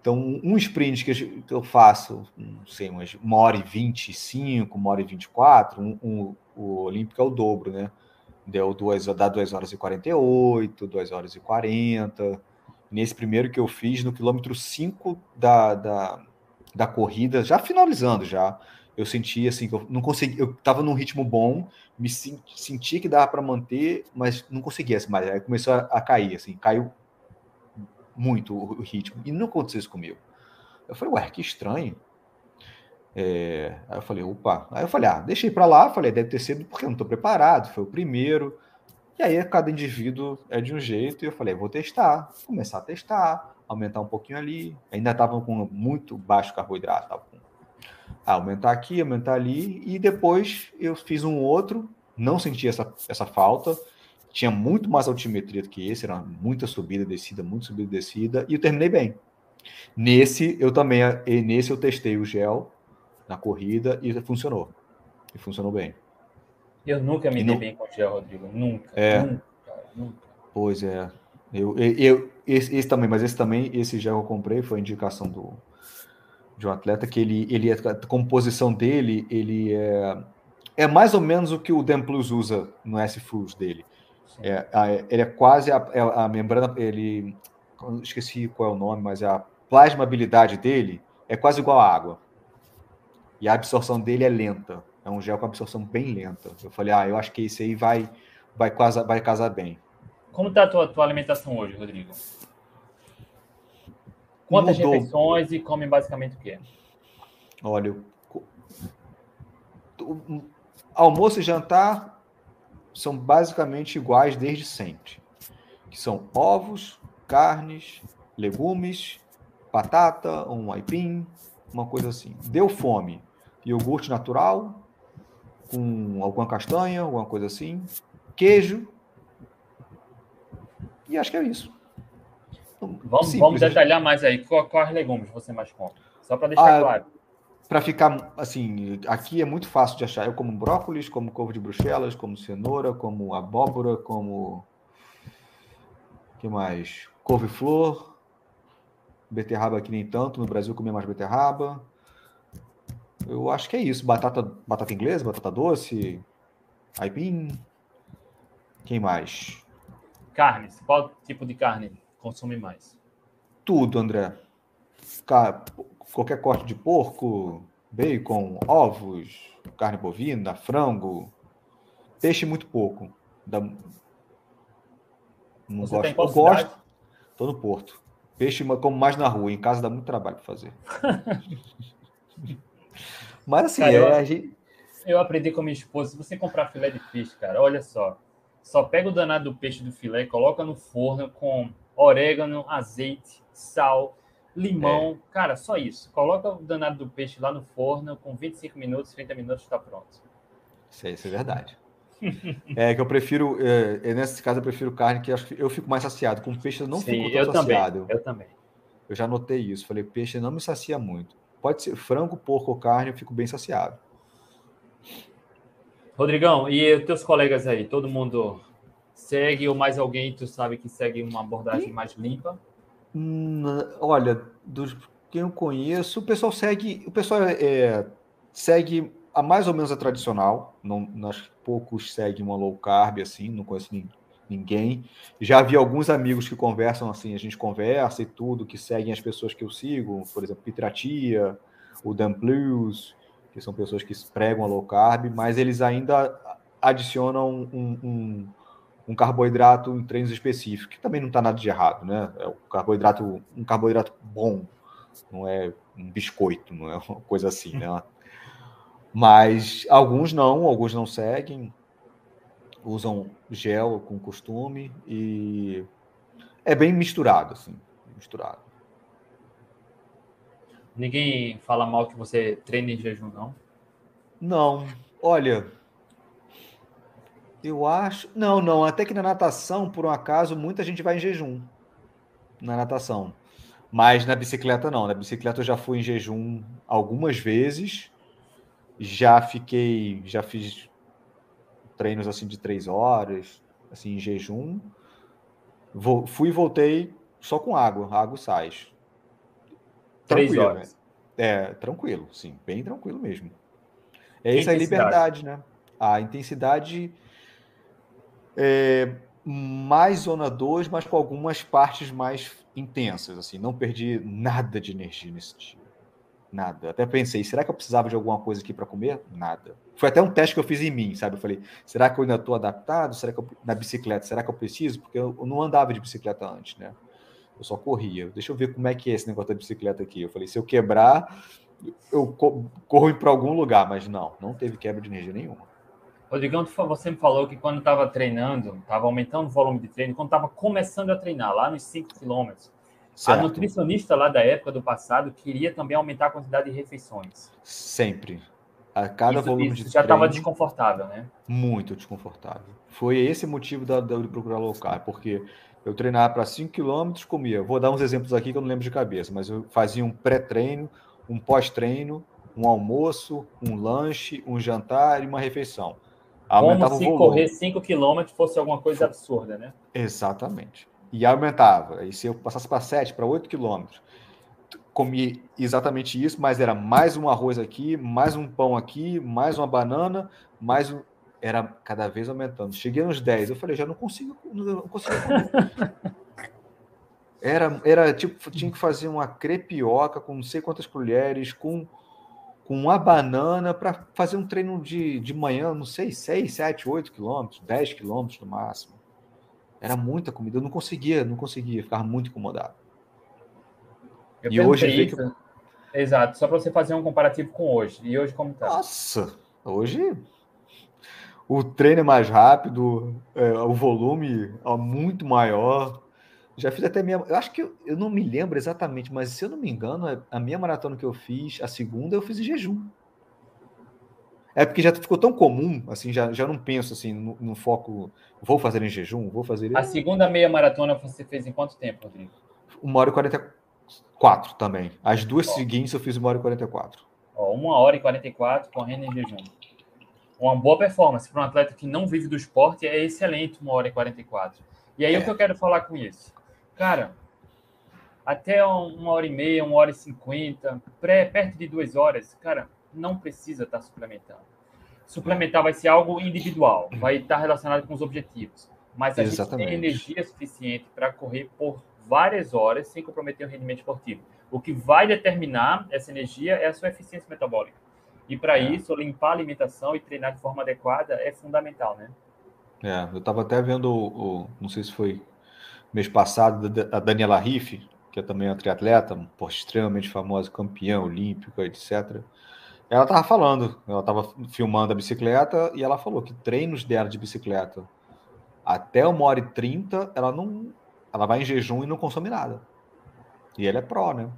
Então, um sprint que eu faço, não sei, umas uma hora e 25, uma hora e 24, um, um, o Olímpico é o dobro, né? Deu duas, dá 2 horas e 48, 2 horas e 40. Nesse primeiro que eu fiz, no quilômetro 5 da, da, da corrida, já finalizando já, eu senti assim que eu não consegui, eu estava num ritmo bom, me senti que dava para manter, mas não conseguia mais. Aí começou a, a, cair, assim, caiu muito o, o, ritmo. E não aconteceu isso comigo. Eu falei, ué, que estranho. É, aí eu falei, opa. Aí eu falei, ah, deixei para lá. Falei, deve ter sido porque eu não estou preparado, foi o primeiro. E aí cada indivíduo é de um jeito. E eu falei, vou testar, começar a testar, aumentar um pouquinho ali. Ainda estava com muito baixo carboidrato, tava com ah, aumentar aqui, aumentar ali, e depois eu fiz um outro, não senti essa, essa falta, tinha muito mais altimetria do que esse, era muita subida, descida, muito subida, descida, e eu terminei bem. Nesse eu também, nesse eu testei o gel na corrida e funcionou. E funcionou bem. Eu nunca me dei bem com o gel, Rodrigo, nunca. É. Nunca, nunca. Pois é. Eu, eu, eu esse, esse, também, mas esse também, esse gel eu comprei, foi indicação do, de um atleta que ele, ele a composição dele ele é, é mais ou menos o que o Dan Plus usa no S Foods dele. É, a, ele é quase a, é a, membrana, ele esqueci qual é o nome, mas a plasmabilidade dele é quase igual à água. E a absorção dele é lenta. É um gel com absorção bem lenta. Eu falei, ah, eu acho que esse aí vai vai casar, vai casar bem. Como está a tua, tua alimentação hoje, Rodrigo? Quantas mudou. refeições e comem basicamente o quê? Olha, almoço e jantar são basicamente iguais desde sempre. Que são ovos, carnes, legumes, batata, um aipim, uma coisa assim. Deu fome, iogurte natural, com alguma castanha, alguma coisa assim, queijo, e acho que é isso. Vamos, vamos detalhar mais aí. Quais legumes você mais compra? Só para deixar ah, claro. Para ficar assim, aqui é muito fácil de achar. Eu como brócolis, como couve de bruxelas, como cenoura, como abóbora, como. que mais? Couve-flor. Beterraba aqui nem tanto. No Brasil comia mais beterraba. Eu acho que é isso. Batata, batata inglesa, batata doce, aipim. Quem mais? Carnes. Qual tipo de carne? consome mais? Tudo, André. Qualquer corte de porco, bacon, ovos, carne bovina, frango. Peixe muito pouco. Da... Não Você gosto. Eu gosto. Tô no Porto. Peixe como mais na rua. Em casa dá muito trabalho para fazer. <laughs> Mas assim, cara, é, eu, a gente... eu aprendi com minha esposa, se você comprar filé de peixe, cara, olha só. Só pega o danado do peixe do filé, coloca no forno com orégano, azeite, sal, limão. É. Cara, só isso. Coloca o danado do peixe lá no forno, com 25 minutos, 30 minutos está pronto. Isso é, isso é verdade. <laughs> é que eu prefiro, é, é, nesse caso, eu prefiro carne, que acho que eu fico mais saciado. Com peixe eu não Sim, fico tão eu saciado. Também, eu também. Eu já notei isso. Falei, peixe não me sacia muito. Pode ser frango, porco ou carne, eu fico bem saciado. Rodrigão, e os teus colegas aí? Todo mundo segue ou mais alguém tu sabe que segue uma abordagem mais limpa? Hum, olha, dos quem eu conheço, o pessoal segue, o pessoal é, segue a mais ou menos a tradicional. Não, nós poucos seguem uma low carb assim, não conheço ninguém. Já vi alguns amigos que conversam assim, a gente conversa e tudo, que seguem as pessoas que eu sigo, por exemplo, Pitratia, o Dan Blues, que são pessoas que pregam a low carb, mas eles ainda adicionam um, um um carboidrato em treinos específicos, que também não está nada de errado, né? É um carboidrato, um carboidrato bom, não é um biscoito, não é uma coisa assim, né? <laughs> Mas alguns não, alguns não seguem, usam gel com costume e é bem misturado, assim, misturado. Ninguém fala mal que você treina em jejum, não? Não. Olha, eu acho. Não, não. Até que na natação, por um acaso, muita gente vai em jejum. Na natação. Mas na bicicleta, não. Na bicicleta eu já fui em jejum algumas vezes. Já fiquei. Já fiz treinos assim de três horas, assim, em jejum. Vou, fui e voltei só com água, água e sais. Três tranquilo, horas. Né? É, tranquilo, sim, bem tranquilo mesmo. É essa a liberdade, né? A intensidade é mais zona 2, mas com algumas partes mais intensas, assim. Não perdi nada de energia nesse dia. Nada. Até pensei, será que eu precisava de alguma coisa aqui para comer? Nada. Foi até um teste que eu fiz em mim, sabe? Eu falei, será que eu ainda estou adaptado? Será que eu, na bicicleta, será que eu preciso? Porque eu, eu, não andava de bicicleta antes, né? Eu só corria. Deixa eu ver como é que é esse negócio da bicicleta aqui. Eu falei, se eu quebrar, eu corro para algum lugar, mas não, não teve quebra de energia nenhuma. Rodrigão, você me falou que quando estava treinando, estava aumentando o volume de treino, quando estava começando a treinar, lá nos 5 quilômetros, a nutricionista lá da época do passado queria também aumentar a quantidade de refeições. Sempre. A cada isso, volume isso de já estava desconfortável, né? Muito desconfortável. Foi esse o motivo da, da de procurar low carb, porque eu treinava para 5 km, comia. Vou dar uns exemplos aqui que eu não lembro de cabeça, mas eu fazia um pré-treino, um pós-treino, um almoço, um lanche, um jantar e uma refeição. Aumentava Como se correr 5 km fosse alguma coisa absurda, né? Exatamente. E aumentava. E se eu passasse para 7, para 8 quilômetros, comi exatamente isso, mas era mais um arroz aqui, mais um pão aqui, mais uma banana, mais um. Era cada vez aumentando. Cheguei nos 10, eu falei, já não consigo, não consigo comer. <laughs> Era, era tipo, tinha que fazer uma crepioca com não sei quantas colheres, com, com uma banana para fazer um treino de, de manhã, não sei, 6, 7, 8 quilômetros, 10 quilômetros no máximo. Era muita comida, eu não conseguia, não conseguia, ficava muito incomodado. Eu e hoje isso. Exato, só para você fazer um comparativo com hoje. E hoje como tá? Nossa, hoje o treino é mais rápido, é, o volume é muito maior. Já fiz até minha. Eu acho que eu, eu, não me lembro exatamente, mas se eu não me engano, a minha maratona que eu fiz, a segunda, eu fiz em jejum. É porque já ficou tão comum, assim, já, já não penso assim no, no foco, vou fazer em jejum, vou fazer. A segunda meia maratona você fez em quanto tempo, Rodrigo? Uma hora e 44 também. As duas Ó. seguintes eu fiz uma hora e 44. Ó, uma hora e 44 correndo em jejum. Uma boa performance para um atleta que não vive do esporte é excelente, uma hora e 44. E aí é. o que eu quero falar com isso? Cara, até uma hora e meia, uma hora e cinquenta, perto de duas horas, cara, não precisa estar tá suplementando. Suplementar vai ser algo individual, vai estar relacionado com os objetivos. Mas a Exatamente. gente tem energia suficiente para correr por várias horas sem comprometer o rendimento esportivo. O que vai determinar essa energia é a sua eficiência metabólica. E para é. isso, limpar a alimentação e treinar de forma adequada é fundamental, né? É, eu estava até vendo, o, o, não sei se foi mês passado, a Daniela Riff, que é também uma triatleta, pô, extremamente famosa, campeã olímpica, etc. Ela estava falando, ela estava filmando a bicicleta e ela falou que treinos dela de bicicleta até uma hora e trinta, ela não, ela vai em jejum e não consome nada. E ela é pró, né?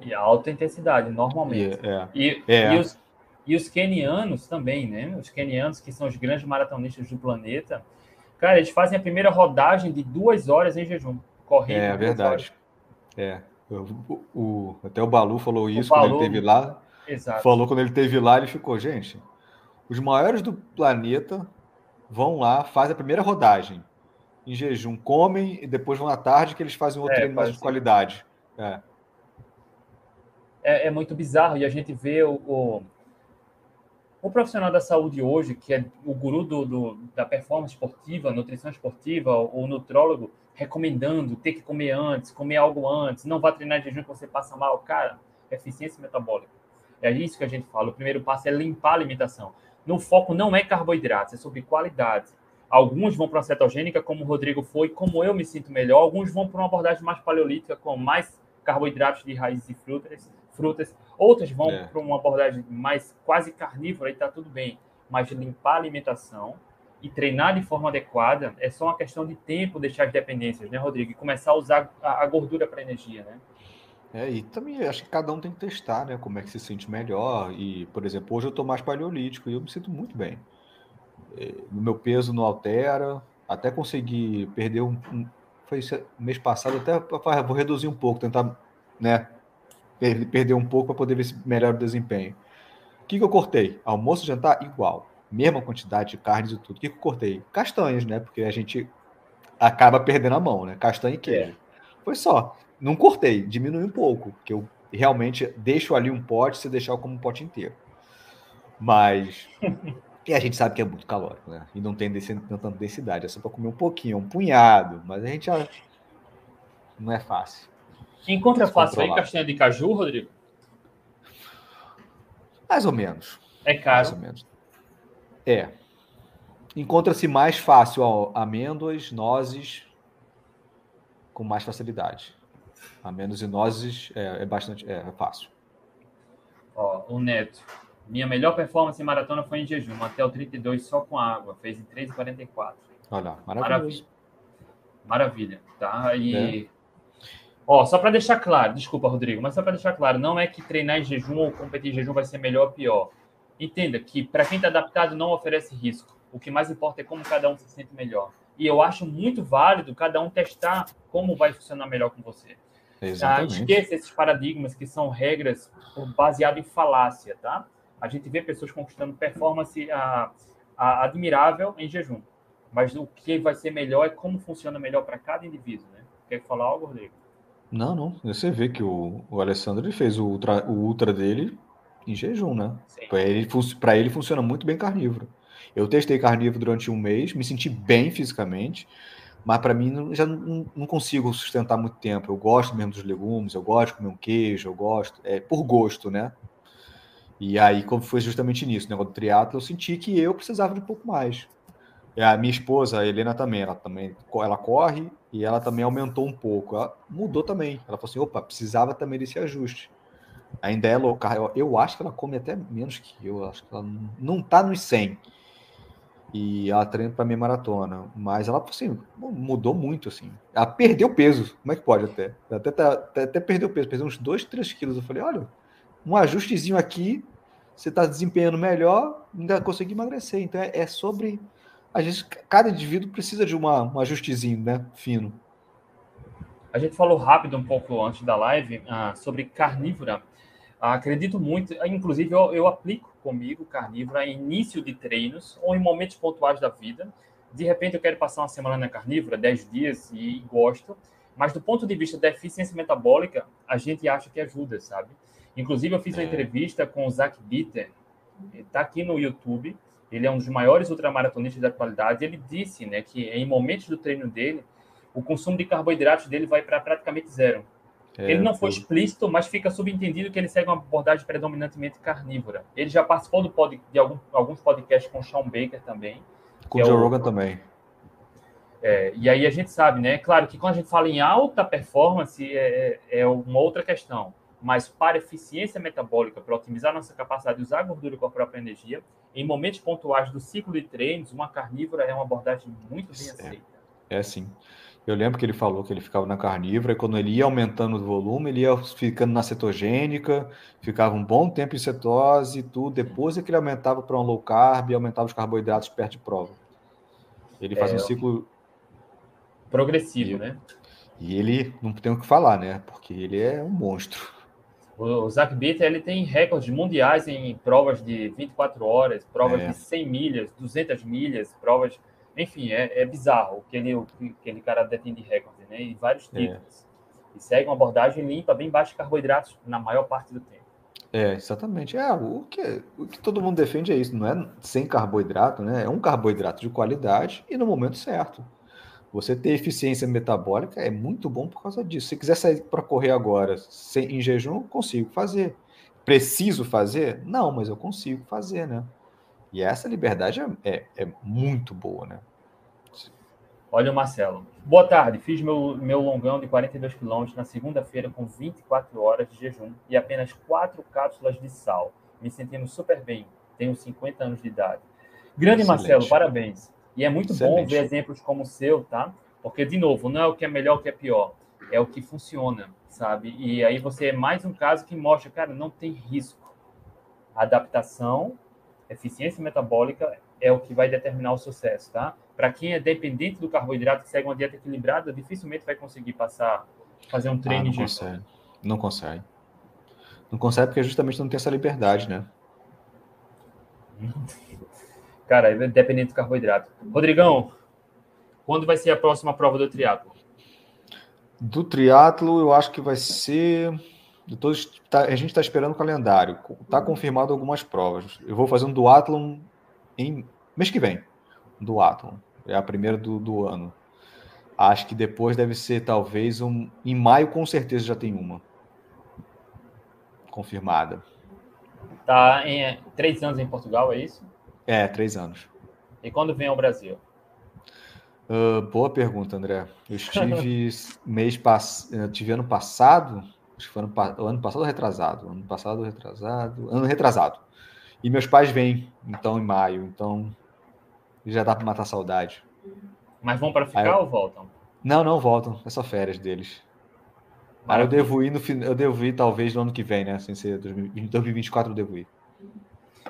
E alta intensidade, normalmente. E, é, e, é. e os, e os kenianos também, né? Os kenianos, que são os grandes maratonistas do planeta, Cara, eles fazem a primeira rodagem de duas horas em jejum. Correndo. É verdade. É. O, o, até o Balu falou isso Balu, quando ele teve lá. Exato. Falou quando ele teve lá, ele ficou, gente, os maiores do planeta vão lá, fazem a primeira rodagem em jejum, comem e depois vão à tarde que eles fazem outro é, treino mais de qualidade. É. é. É, muito bizarro e a gente vê o, o, o profissional da saúde hoje, que é o guru do, do, da performance esportiva, nutrição esportiva, o nutrólogo, recomendando ter que comer antes, comer algo antes, não vá treinar de jejum que você passa mal. Cara, eficiência metabólica. É isso que a gente fala. O primeiro passo é limpar a alimentação. No foco não é carboidratos, é sobre qualidade. Alguns vão para a cetogênica, como o Rodrigo foi, como eu me sinto melhor. Alguns vão para uma abordagem mais paleolítica, com mais carboidratos de raízes e frutas. frutas. Outras vão é. para uma abordagem mais quase carnívora e está tudo bem. Mas limpar a alimentação e treinar de forma adequada é só uma questão de tempo deixar as dependências, né, Rodrigo? E começar a usar a, gordura para energia, né? É, e também acho que cada um tem que testar, né? Como é que se sente melhor. E, por exemplo, hoje eu estou mais paleolítico e eu me sinto muito bem. É, no meu peso não altera, até consegui perder um, um foi mês passado, até vou reduzir um pouco, tentar, né, perder um pouco para poder ver se melhora o desempenho. O que, que eu cortei? Almoço jantar igual. mesma quantidade de carnes e tudo. O que, que eu cortei? Castanhas, né? Porque a gente acaba perdendo a mão, né? Castanha e queijo. É. Foi só. Não cortei, diminui um pouco, porque eu realmente deixo ali um pote se deixar como um pote inteiro. Mas. <laughs> e a gente sabe que é muito calórico, né? E não tem tanta densidade. É só para comer um pouquinho, um punhado. Mas a gente já. Não é fácil. Encontra fácil aí castanha de caju, Rodrigo? Mais ou menos. É caro. Mais ou menos. É. Encontra-se mais fácil ó, amêndoas, nozes, com mais facilidade. Amêndoas e nozes é, é bastante é, é fácil. Ó, o Neto. Minha melhor performance em maratona foi em jejum, até o 32 só com água. Fez em 3,44. Olha, maravilhoso. Maravilha. Maravilha, tá? E... É. Ó, só para deixar claro, desculpa, Rodrigo, mas só para deixar claro, não é que treinar em jejum ou competir em jejum vai ser melhor ou pior. Entenda que para quem está adaptado não oferece risco. O que mais importa é como cada um se sente melhor. E eu acho muito válido cada um testar como vai funcionar melhor com você. Exatamente. Tá? Esqueça esses paradigmas que são regras baseadas em falácia, tá? A gente vê pessoas conquistando performance a, a, admirável em jejum. Mas o que vai ser melhor é como funciona melhor para cada indivíduo, né? Quer falar algo, Rodrigo? Não, não. Você vê que o, o Alessandro ele fez o ultra, o ultra dele em jejum, né? Para ele, ele funciona muito bem carnívoro. Eu testei carnívoro durante um mês, me senti bem fisicamente, mas para mim já não, não, consigo sustentar muito tempo. Eu gosto mesmo dos legumes, eu gosto de comer um queijo, eu gosto, é por gosto, né? E aí, como foi justamente nisso, o negócio do triatlo, eu senti que eu precisava de um pouco mais. E a minha esposa, a Helena também, ela também, ela corre e ela também aumentou um pouco. Ela mudou também. Ela falou assim, opa, precisava também desse ajuste. Ainda é low carb. Eu, acho que ela come até menos que eu. acho que ela não está nos 100. E ela treina para minha maratona. Mas ela, assim, mudou muito, assim. Ela perdeu peso. Como é que pode até? Até, até, até, até perdeu peso. Perdeu uns 2, 3 quilos. Eu falei, olha, um ajustezinho aqui, você está desempenhando melhor, ainda consegui emagrecer. Então é, é sobre... Às vezes, cada indivíduo precisa de uma, um ajustezinho, né? Fino. A gente falou rápido um pouco antes da live uh, sobre carnívora. Acredito muito, inclusive eu, eu aplico comigo carnívora em início de treinos ou em momentos pontuais da vida. De repente eu quero passar uma semana na carnívora, 10 dias e gosto, mas do ponto de vista da eficiência metabólica, a gente acha que ajuda, sabe? Inclusive eu fiz uma é. entrevista com o Zach Bitter, está aqui no YouTube, ele é um dos maiores ultramaratonistas da atualidade, ele disse né, que em momentos do treino dele, o consumo de carboidratos dele vai para praticamente zero. É, ele não foi explícito, mas fica subentendido que ele segue uma abordagem predominantemente carnívora. Ele já participou do pod, de algum, alguns podcasts com o Sean Baker também. Com o é Joe Rogan também. É, e aí a gente sabe, né? Claro que quando a gente fala em alta performance é, é, é uma outra questão. Mas para eficiência metabólica, para otimizar nossa capacidade de usar a gordura com a própria energia, em momentos pontuais do ciclo de treinos, uma carnívora é uma abordagem muito bem aceita. É, sim. Eu lembro que ele falou que ele ficava na carnívora e quando ele ia aumentando o volume, ele ia ficando na cetogênica, ficava um bom tempo em cetose e tudo. Depois é que ele aumentava para um low carb e aumentava os carboidratos perto de prova. Ele faz é, um ciclo progressivo, e, né? E ele não tem o que falar, né? Porque ele é um monstro. O Zach Bitter ele tem recordes mundiais em provas de 24 horas, provas é. de 100 milhas, 200 milhas, provas enfim, é, é bizarro o que ele, o que aquele cara detém de recorde, né? E vários é. títulos. É. E segue uma abordagem limpa, bem baixa de carboidratos na maior parte do tempo. É, exatamente. É, o que, o que todo mundo defende é isso, não é sem carboidrato, né? É um carboidrato de qualidade e no momento certo. Você ter eficiência metabólica é muito bom por causa disso. Se quiser sair para correr agora sem, em jejum, consigo fazer. Preciso fazer? Não, mas eu consigo fazer, né? E essa liberdade é, é, é muito boa, né? Olha o Marcelo. Boa tarde. Fiz meu, meu longão de 42 quilômetros na segunda-feira com 24 horas de jejum e apenas quatro cápsulas de sal. Me sentindo super bem. Tenho 50 anos de idade. Grande Excelente. Marcelo, parabéns. E é muito Excelente. bom ver exemplos como o seu, tá? Porque, de novo, não é o que é melhor, o que é pior. É o que funciona, sabe? E aí você é mais um caso que mostra, cara, não tem risco. Adaptação eficiência metabólica é o que vai determinar o sucesso, tá? Para quem é dependente do carboidrato, que segue uma dieta equilibrada, dificilmente vai conseguir passar, fazer um treino ah, não consegue. Não consegue. Não consegue porque justamente não tem essa liberdade, né? Cara, é dependente do carboidrato. Rodrigão, quando vai ser a próxima prova do triatlo? Do triatlo, eu acho que vai ser. Tá, a gente está esperando o calendário. Está confirmado algumas provas. Eu vou fazer um duatlon em mês que vem. Duatlon. É a primeira do, do ano. Acho que depois deve ser talvez um. Em maio, com certeza já tem uma. Confirmada. Tá em é, três anos em Portugal, é isso? É, três anos. E quando vem ao Brasil? Uh, boa pergunta, André. Eu estive <laughs> mês passado, tive ano passado, acho que foi ano, ano passado retrasado, ano passado retrasado, ano retrasado. E meus pais vêm, então, em maio, então já dá para matar saudade. Mas vão para ficar Aí, ou voltam? Não, não voltam, é só férias deles. Mas eu devo ir no eu devo ir talvez no ano que vem, né? Sem ser 2024 eu devo ir.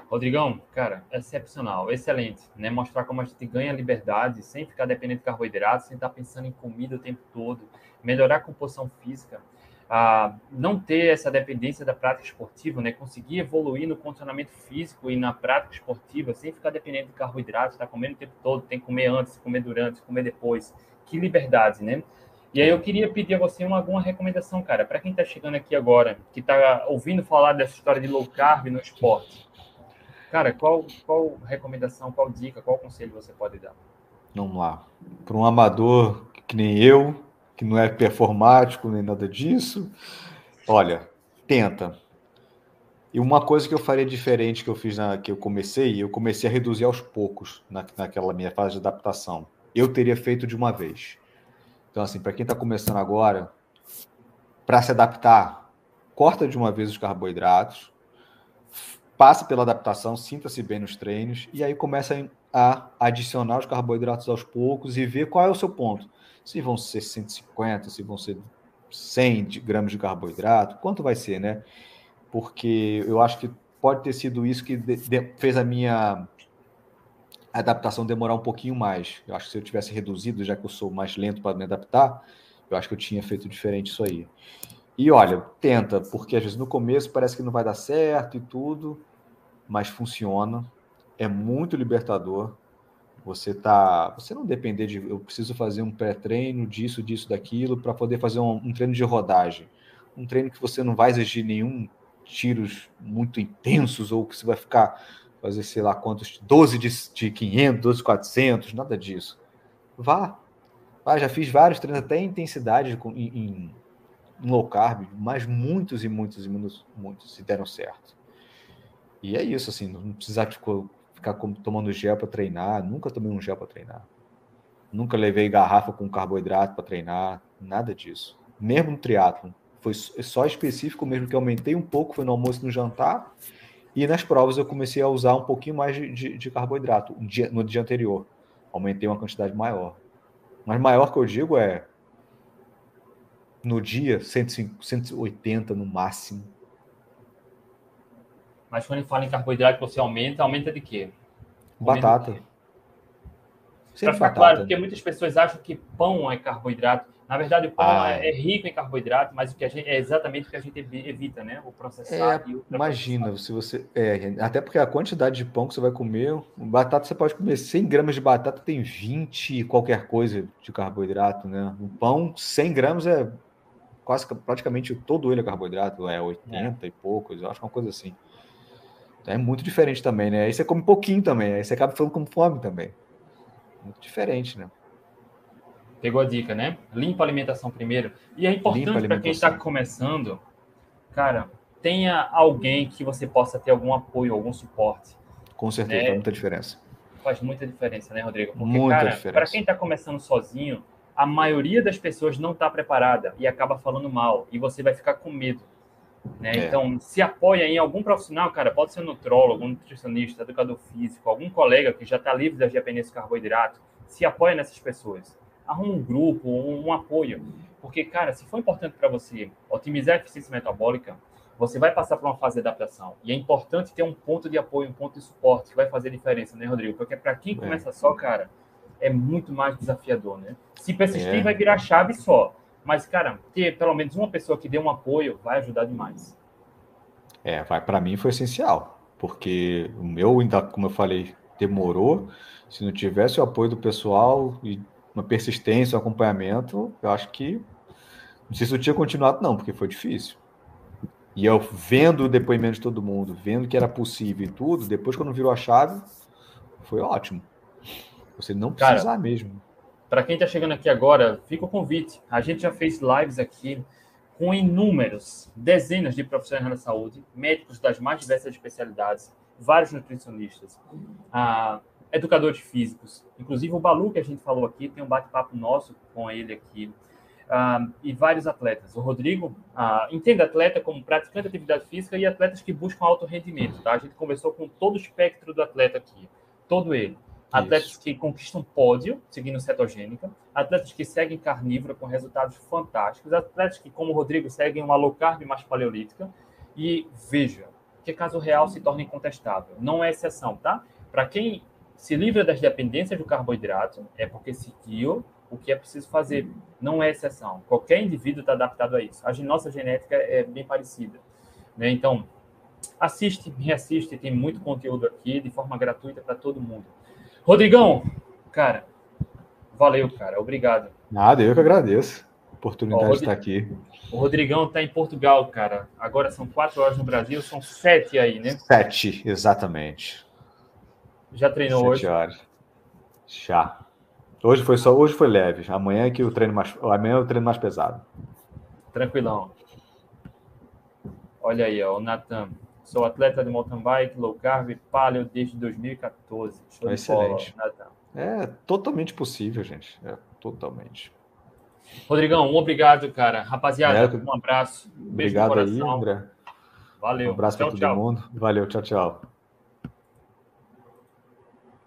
Rodrigão, cara, excepcional, excelente, né? Mostrar como a gente ganha liberdade sem ficar dependendo de carboidratos, sem estar pensando em comida o tempo todo, melhorar a composição física, a não ter essa dependência da prática esportiva, né? Conseguir evoluir no condicionamento físico e na prática esportiva sem ficar dependendo de carboidratos, estar tá comendo o tempo todo, tem que comer antes, comer durante, comer depois. Que liberdade, né? E aí eu queria pedir a você uma, alguma recomendação, cara, para quem está chegando aqui agora, que está ouvindo falar dessa história de low carb no esporte. Cara, qual, qual recomendação, qual dica, qual conselho você pode dar? Vamos lá. Para um amador que nem eu, que não é performático nem nada disso, olha, tenta. E uma coisa que eu faria diferente que eu fiz na que eu comecei, eu comecei a reduzir aos poucos na, naquela minha fase de adaptação. Eu teria feito de uma vez. Então, assim, para quem está começando agora, para se adaptar, corta de uma vez os carboidratos, passe pela adaptação, sinta-se bem nos treinos, e aí começa a adicionar os carboidratos aos poucos e ver qual é o seu ponto. Se vão ser 150, se vão ser 100 gramas de carboidrato, quanto vai ser, né? Porque eu acho que pode ter sido isso que fez a minha adaptação demorar um pouquinho mais. Eu acho que se eu tivesse reduzido, já que eu sou mais lento para me adaptar, eu acho que eu tinha feito diferente isso aí. E olha, tenta, porque às vezes no começo parece que não vai dar certo e tudo, mas funciona. É muito libertador. Você tá, você não depender de eu preciso fazer um pré-treino disso, disso, daquilo para poder fazer um, um treino de rodagem. Um treino que você não vai exigir nenhum tiros muito intensos ou que você vai ficar fazer sei lá quantos, 12 de, de 500, 12 de 400, nada disso. Vá. Vá, já fiz vários treinos até intensidade em, em, low carb, mas muitos e muitos e muitos, muitos se deram certo. E é isso, assim, não precisar tipo, ficar tomando gel para treinar, nunca tomei um gel para treinar. Nunca levei garrafa com carboidrato para treinar, nada disso. Mesmo no triatlo, foi só específico mesmo que aumentei um pouco, foi no almoço e no jantar, e nas provas eu comecei a usar um pouquinho mais de, de, de carboidrato dia, no dia anterior. Aumentei uma quantidade maior. Mas maior que eu digo é no dia 150, 180 no máximo. Mas quando fala em carboidrato você aumenta, aumenta de quê? Batata. Para ficar claro, porque muitas pessoas acham que pão é carboidrato. Na verdade, o pão ah, é, é rico em carboidrato, mas o que a gente, é exatamente o que a gente evita, né? O processado. É, imagina, se você. É, até porque a quantidade de pão que você vai comer, batata você pode comer 100 gramas de batata, tem 20 qualquer coisa de carboidrato, né? O pão, 100 gramas é quase praticamente todo ele é carboidrato, é 80 é. e poucos, eu acho uma coisa assim. É muito diferente também, né? Aí você come pouquinho também, aí você acaba falando com fome também. Muito diferente, né? Pegou a dica, né? Limpa a alimentação primeiro. E é importante para quem está começando, cara, tenha alguém que você possa ter algum apoio, algum suporte. Com certeza, né? faz muita diferença. Faz muita diferença, né, Rodrigo? Porque, muita cara, para quem está começando sozinho, a maioria das pessoas não está preparada e acaba falando mal. E você vai ficar com medo. Né? É. Então, se apoia em algum profissional, cara, pode ser nutrólogo, nutricionista, educador físico, algum colega que já está livre das dependências de carboidrato, se apoia nessas pessoas arruma um grupo, um, um apoio. Porque, cara, se for importante para você otimizar a eficiência metabólica, você vai passar por uma fase de adaptação. E é importante ter um ponto de apoio, um ponto de suporte que vai fazer diferença, né, Rodrigo? Porque para quem é. começa só, cara, é muito mais desafiador, né? Se persistir, é. vai virar chave só. Mas, cara, ter pelo menos uma pessoa que dê um apoio vai ajudar demais. É, vai para mim foi essencial, porque o meu, ainda, como eu falei demorou. Se não tivesse o apoio do pessoal e uma persistência, um acompanhamento, eu acho que não sei se eu tinha continuado, não, porque foi difícil. E eu vendo o depoimento de todo mundo, vendo que era possível e tudo, depois quando virou a chave, foi ótimo. Você não precisar Cara, mesmo. Para quem está chegando aqui agora, fica o convite. A gente já fez lives aqui com inúmeros, dezenas de profissionais da saúde, médicos das mais diversas especialidades, vários nutricionistas, ah, educadores físicos, inclusive o Balu que a gente falou aqui, tem um bate-papo nosso com ele aqui, ah, e vários atletas. O Rodrigo ah, entende atleta como praticante de atividade física e atletas que buscam alto rendimento, tá? A gente conversou com todo o espectro do atleta aqui, todo ele atletas Isso. que conquistam pódio, seguindo cetogênica, atletas que seguem carnívora com resultados fantásticos, atletas que, como o Rodrigo, seguem uma low carb mais paleolítica. E veja, que caso real se torna incontestável. Não é exceção, tá? Para quem se livra das dependências do carboidrato, é porque seguiu o que é preciso fazer. Não é exceção. Qualquer indivíduo está adaptado a isso. A nossa genética é bem parecida. Né? Então, assiste, reassiste, tem muito conteúdo aqui de forma gratuita para todo mundo. Rodrigão, cara, valeu, cara. Obrigado. Nada, eu que agradeço a oportunidade Ó, de estar aqui. O Rodrigão está em Portugal, cara. Agora são quatro horas no Brasil, são sete aí, né? Sete, exatamente. Já treinou sete hoje? horas. Já. Hoje foi só, hoje foi leve. Amanhã é que o treino mais, amanhã é o treino mais pesado. Tranquilão. Olha aí, ó, o Natan. Sou atleta de mountain bike, low carb, paleo desde 2014. Show Excelente. é totalmente possível, gente. É totalmente. Rodrigão, um obrigado, cara. Rapaziada, é, um abraço. Um obrigado aí, André. Valeu. Um abraço para todo tchau. mundo. Valeu, tchau, tchau.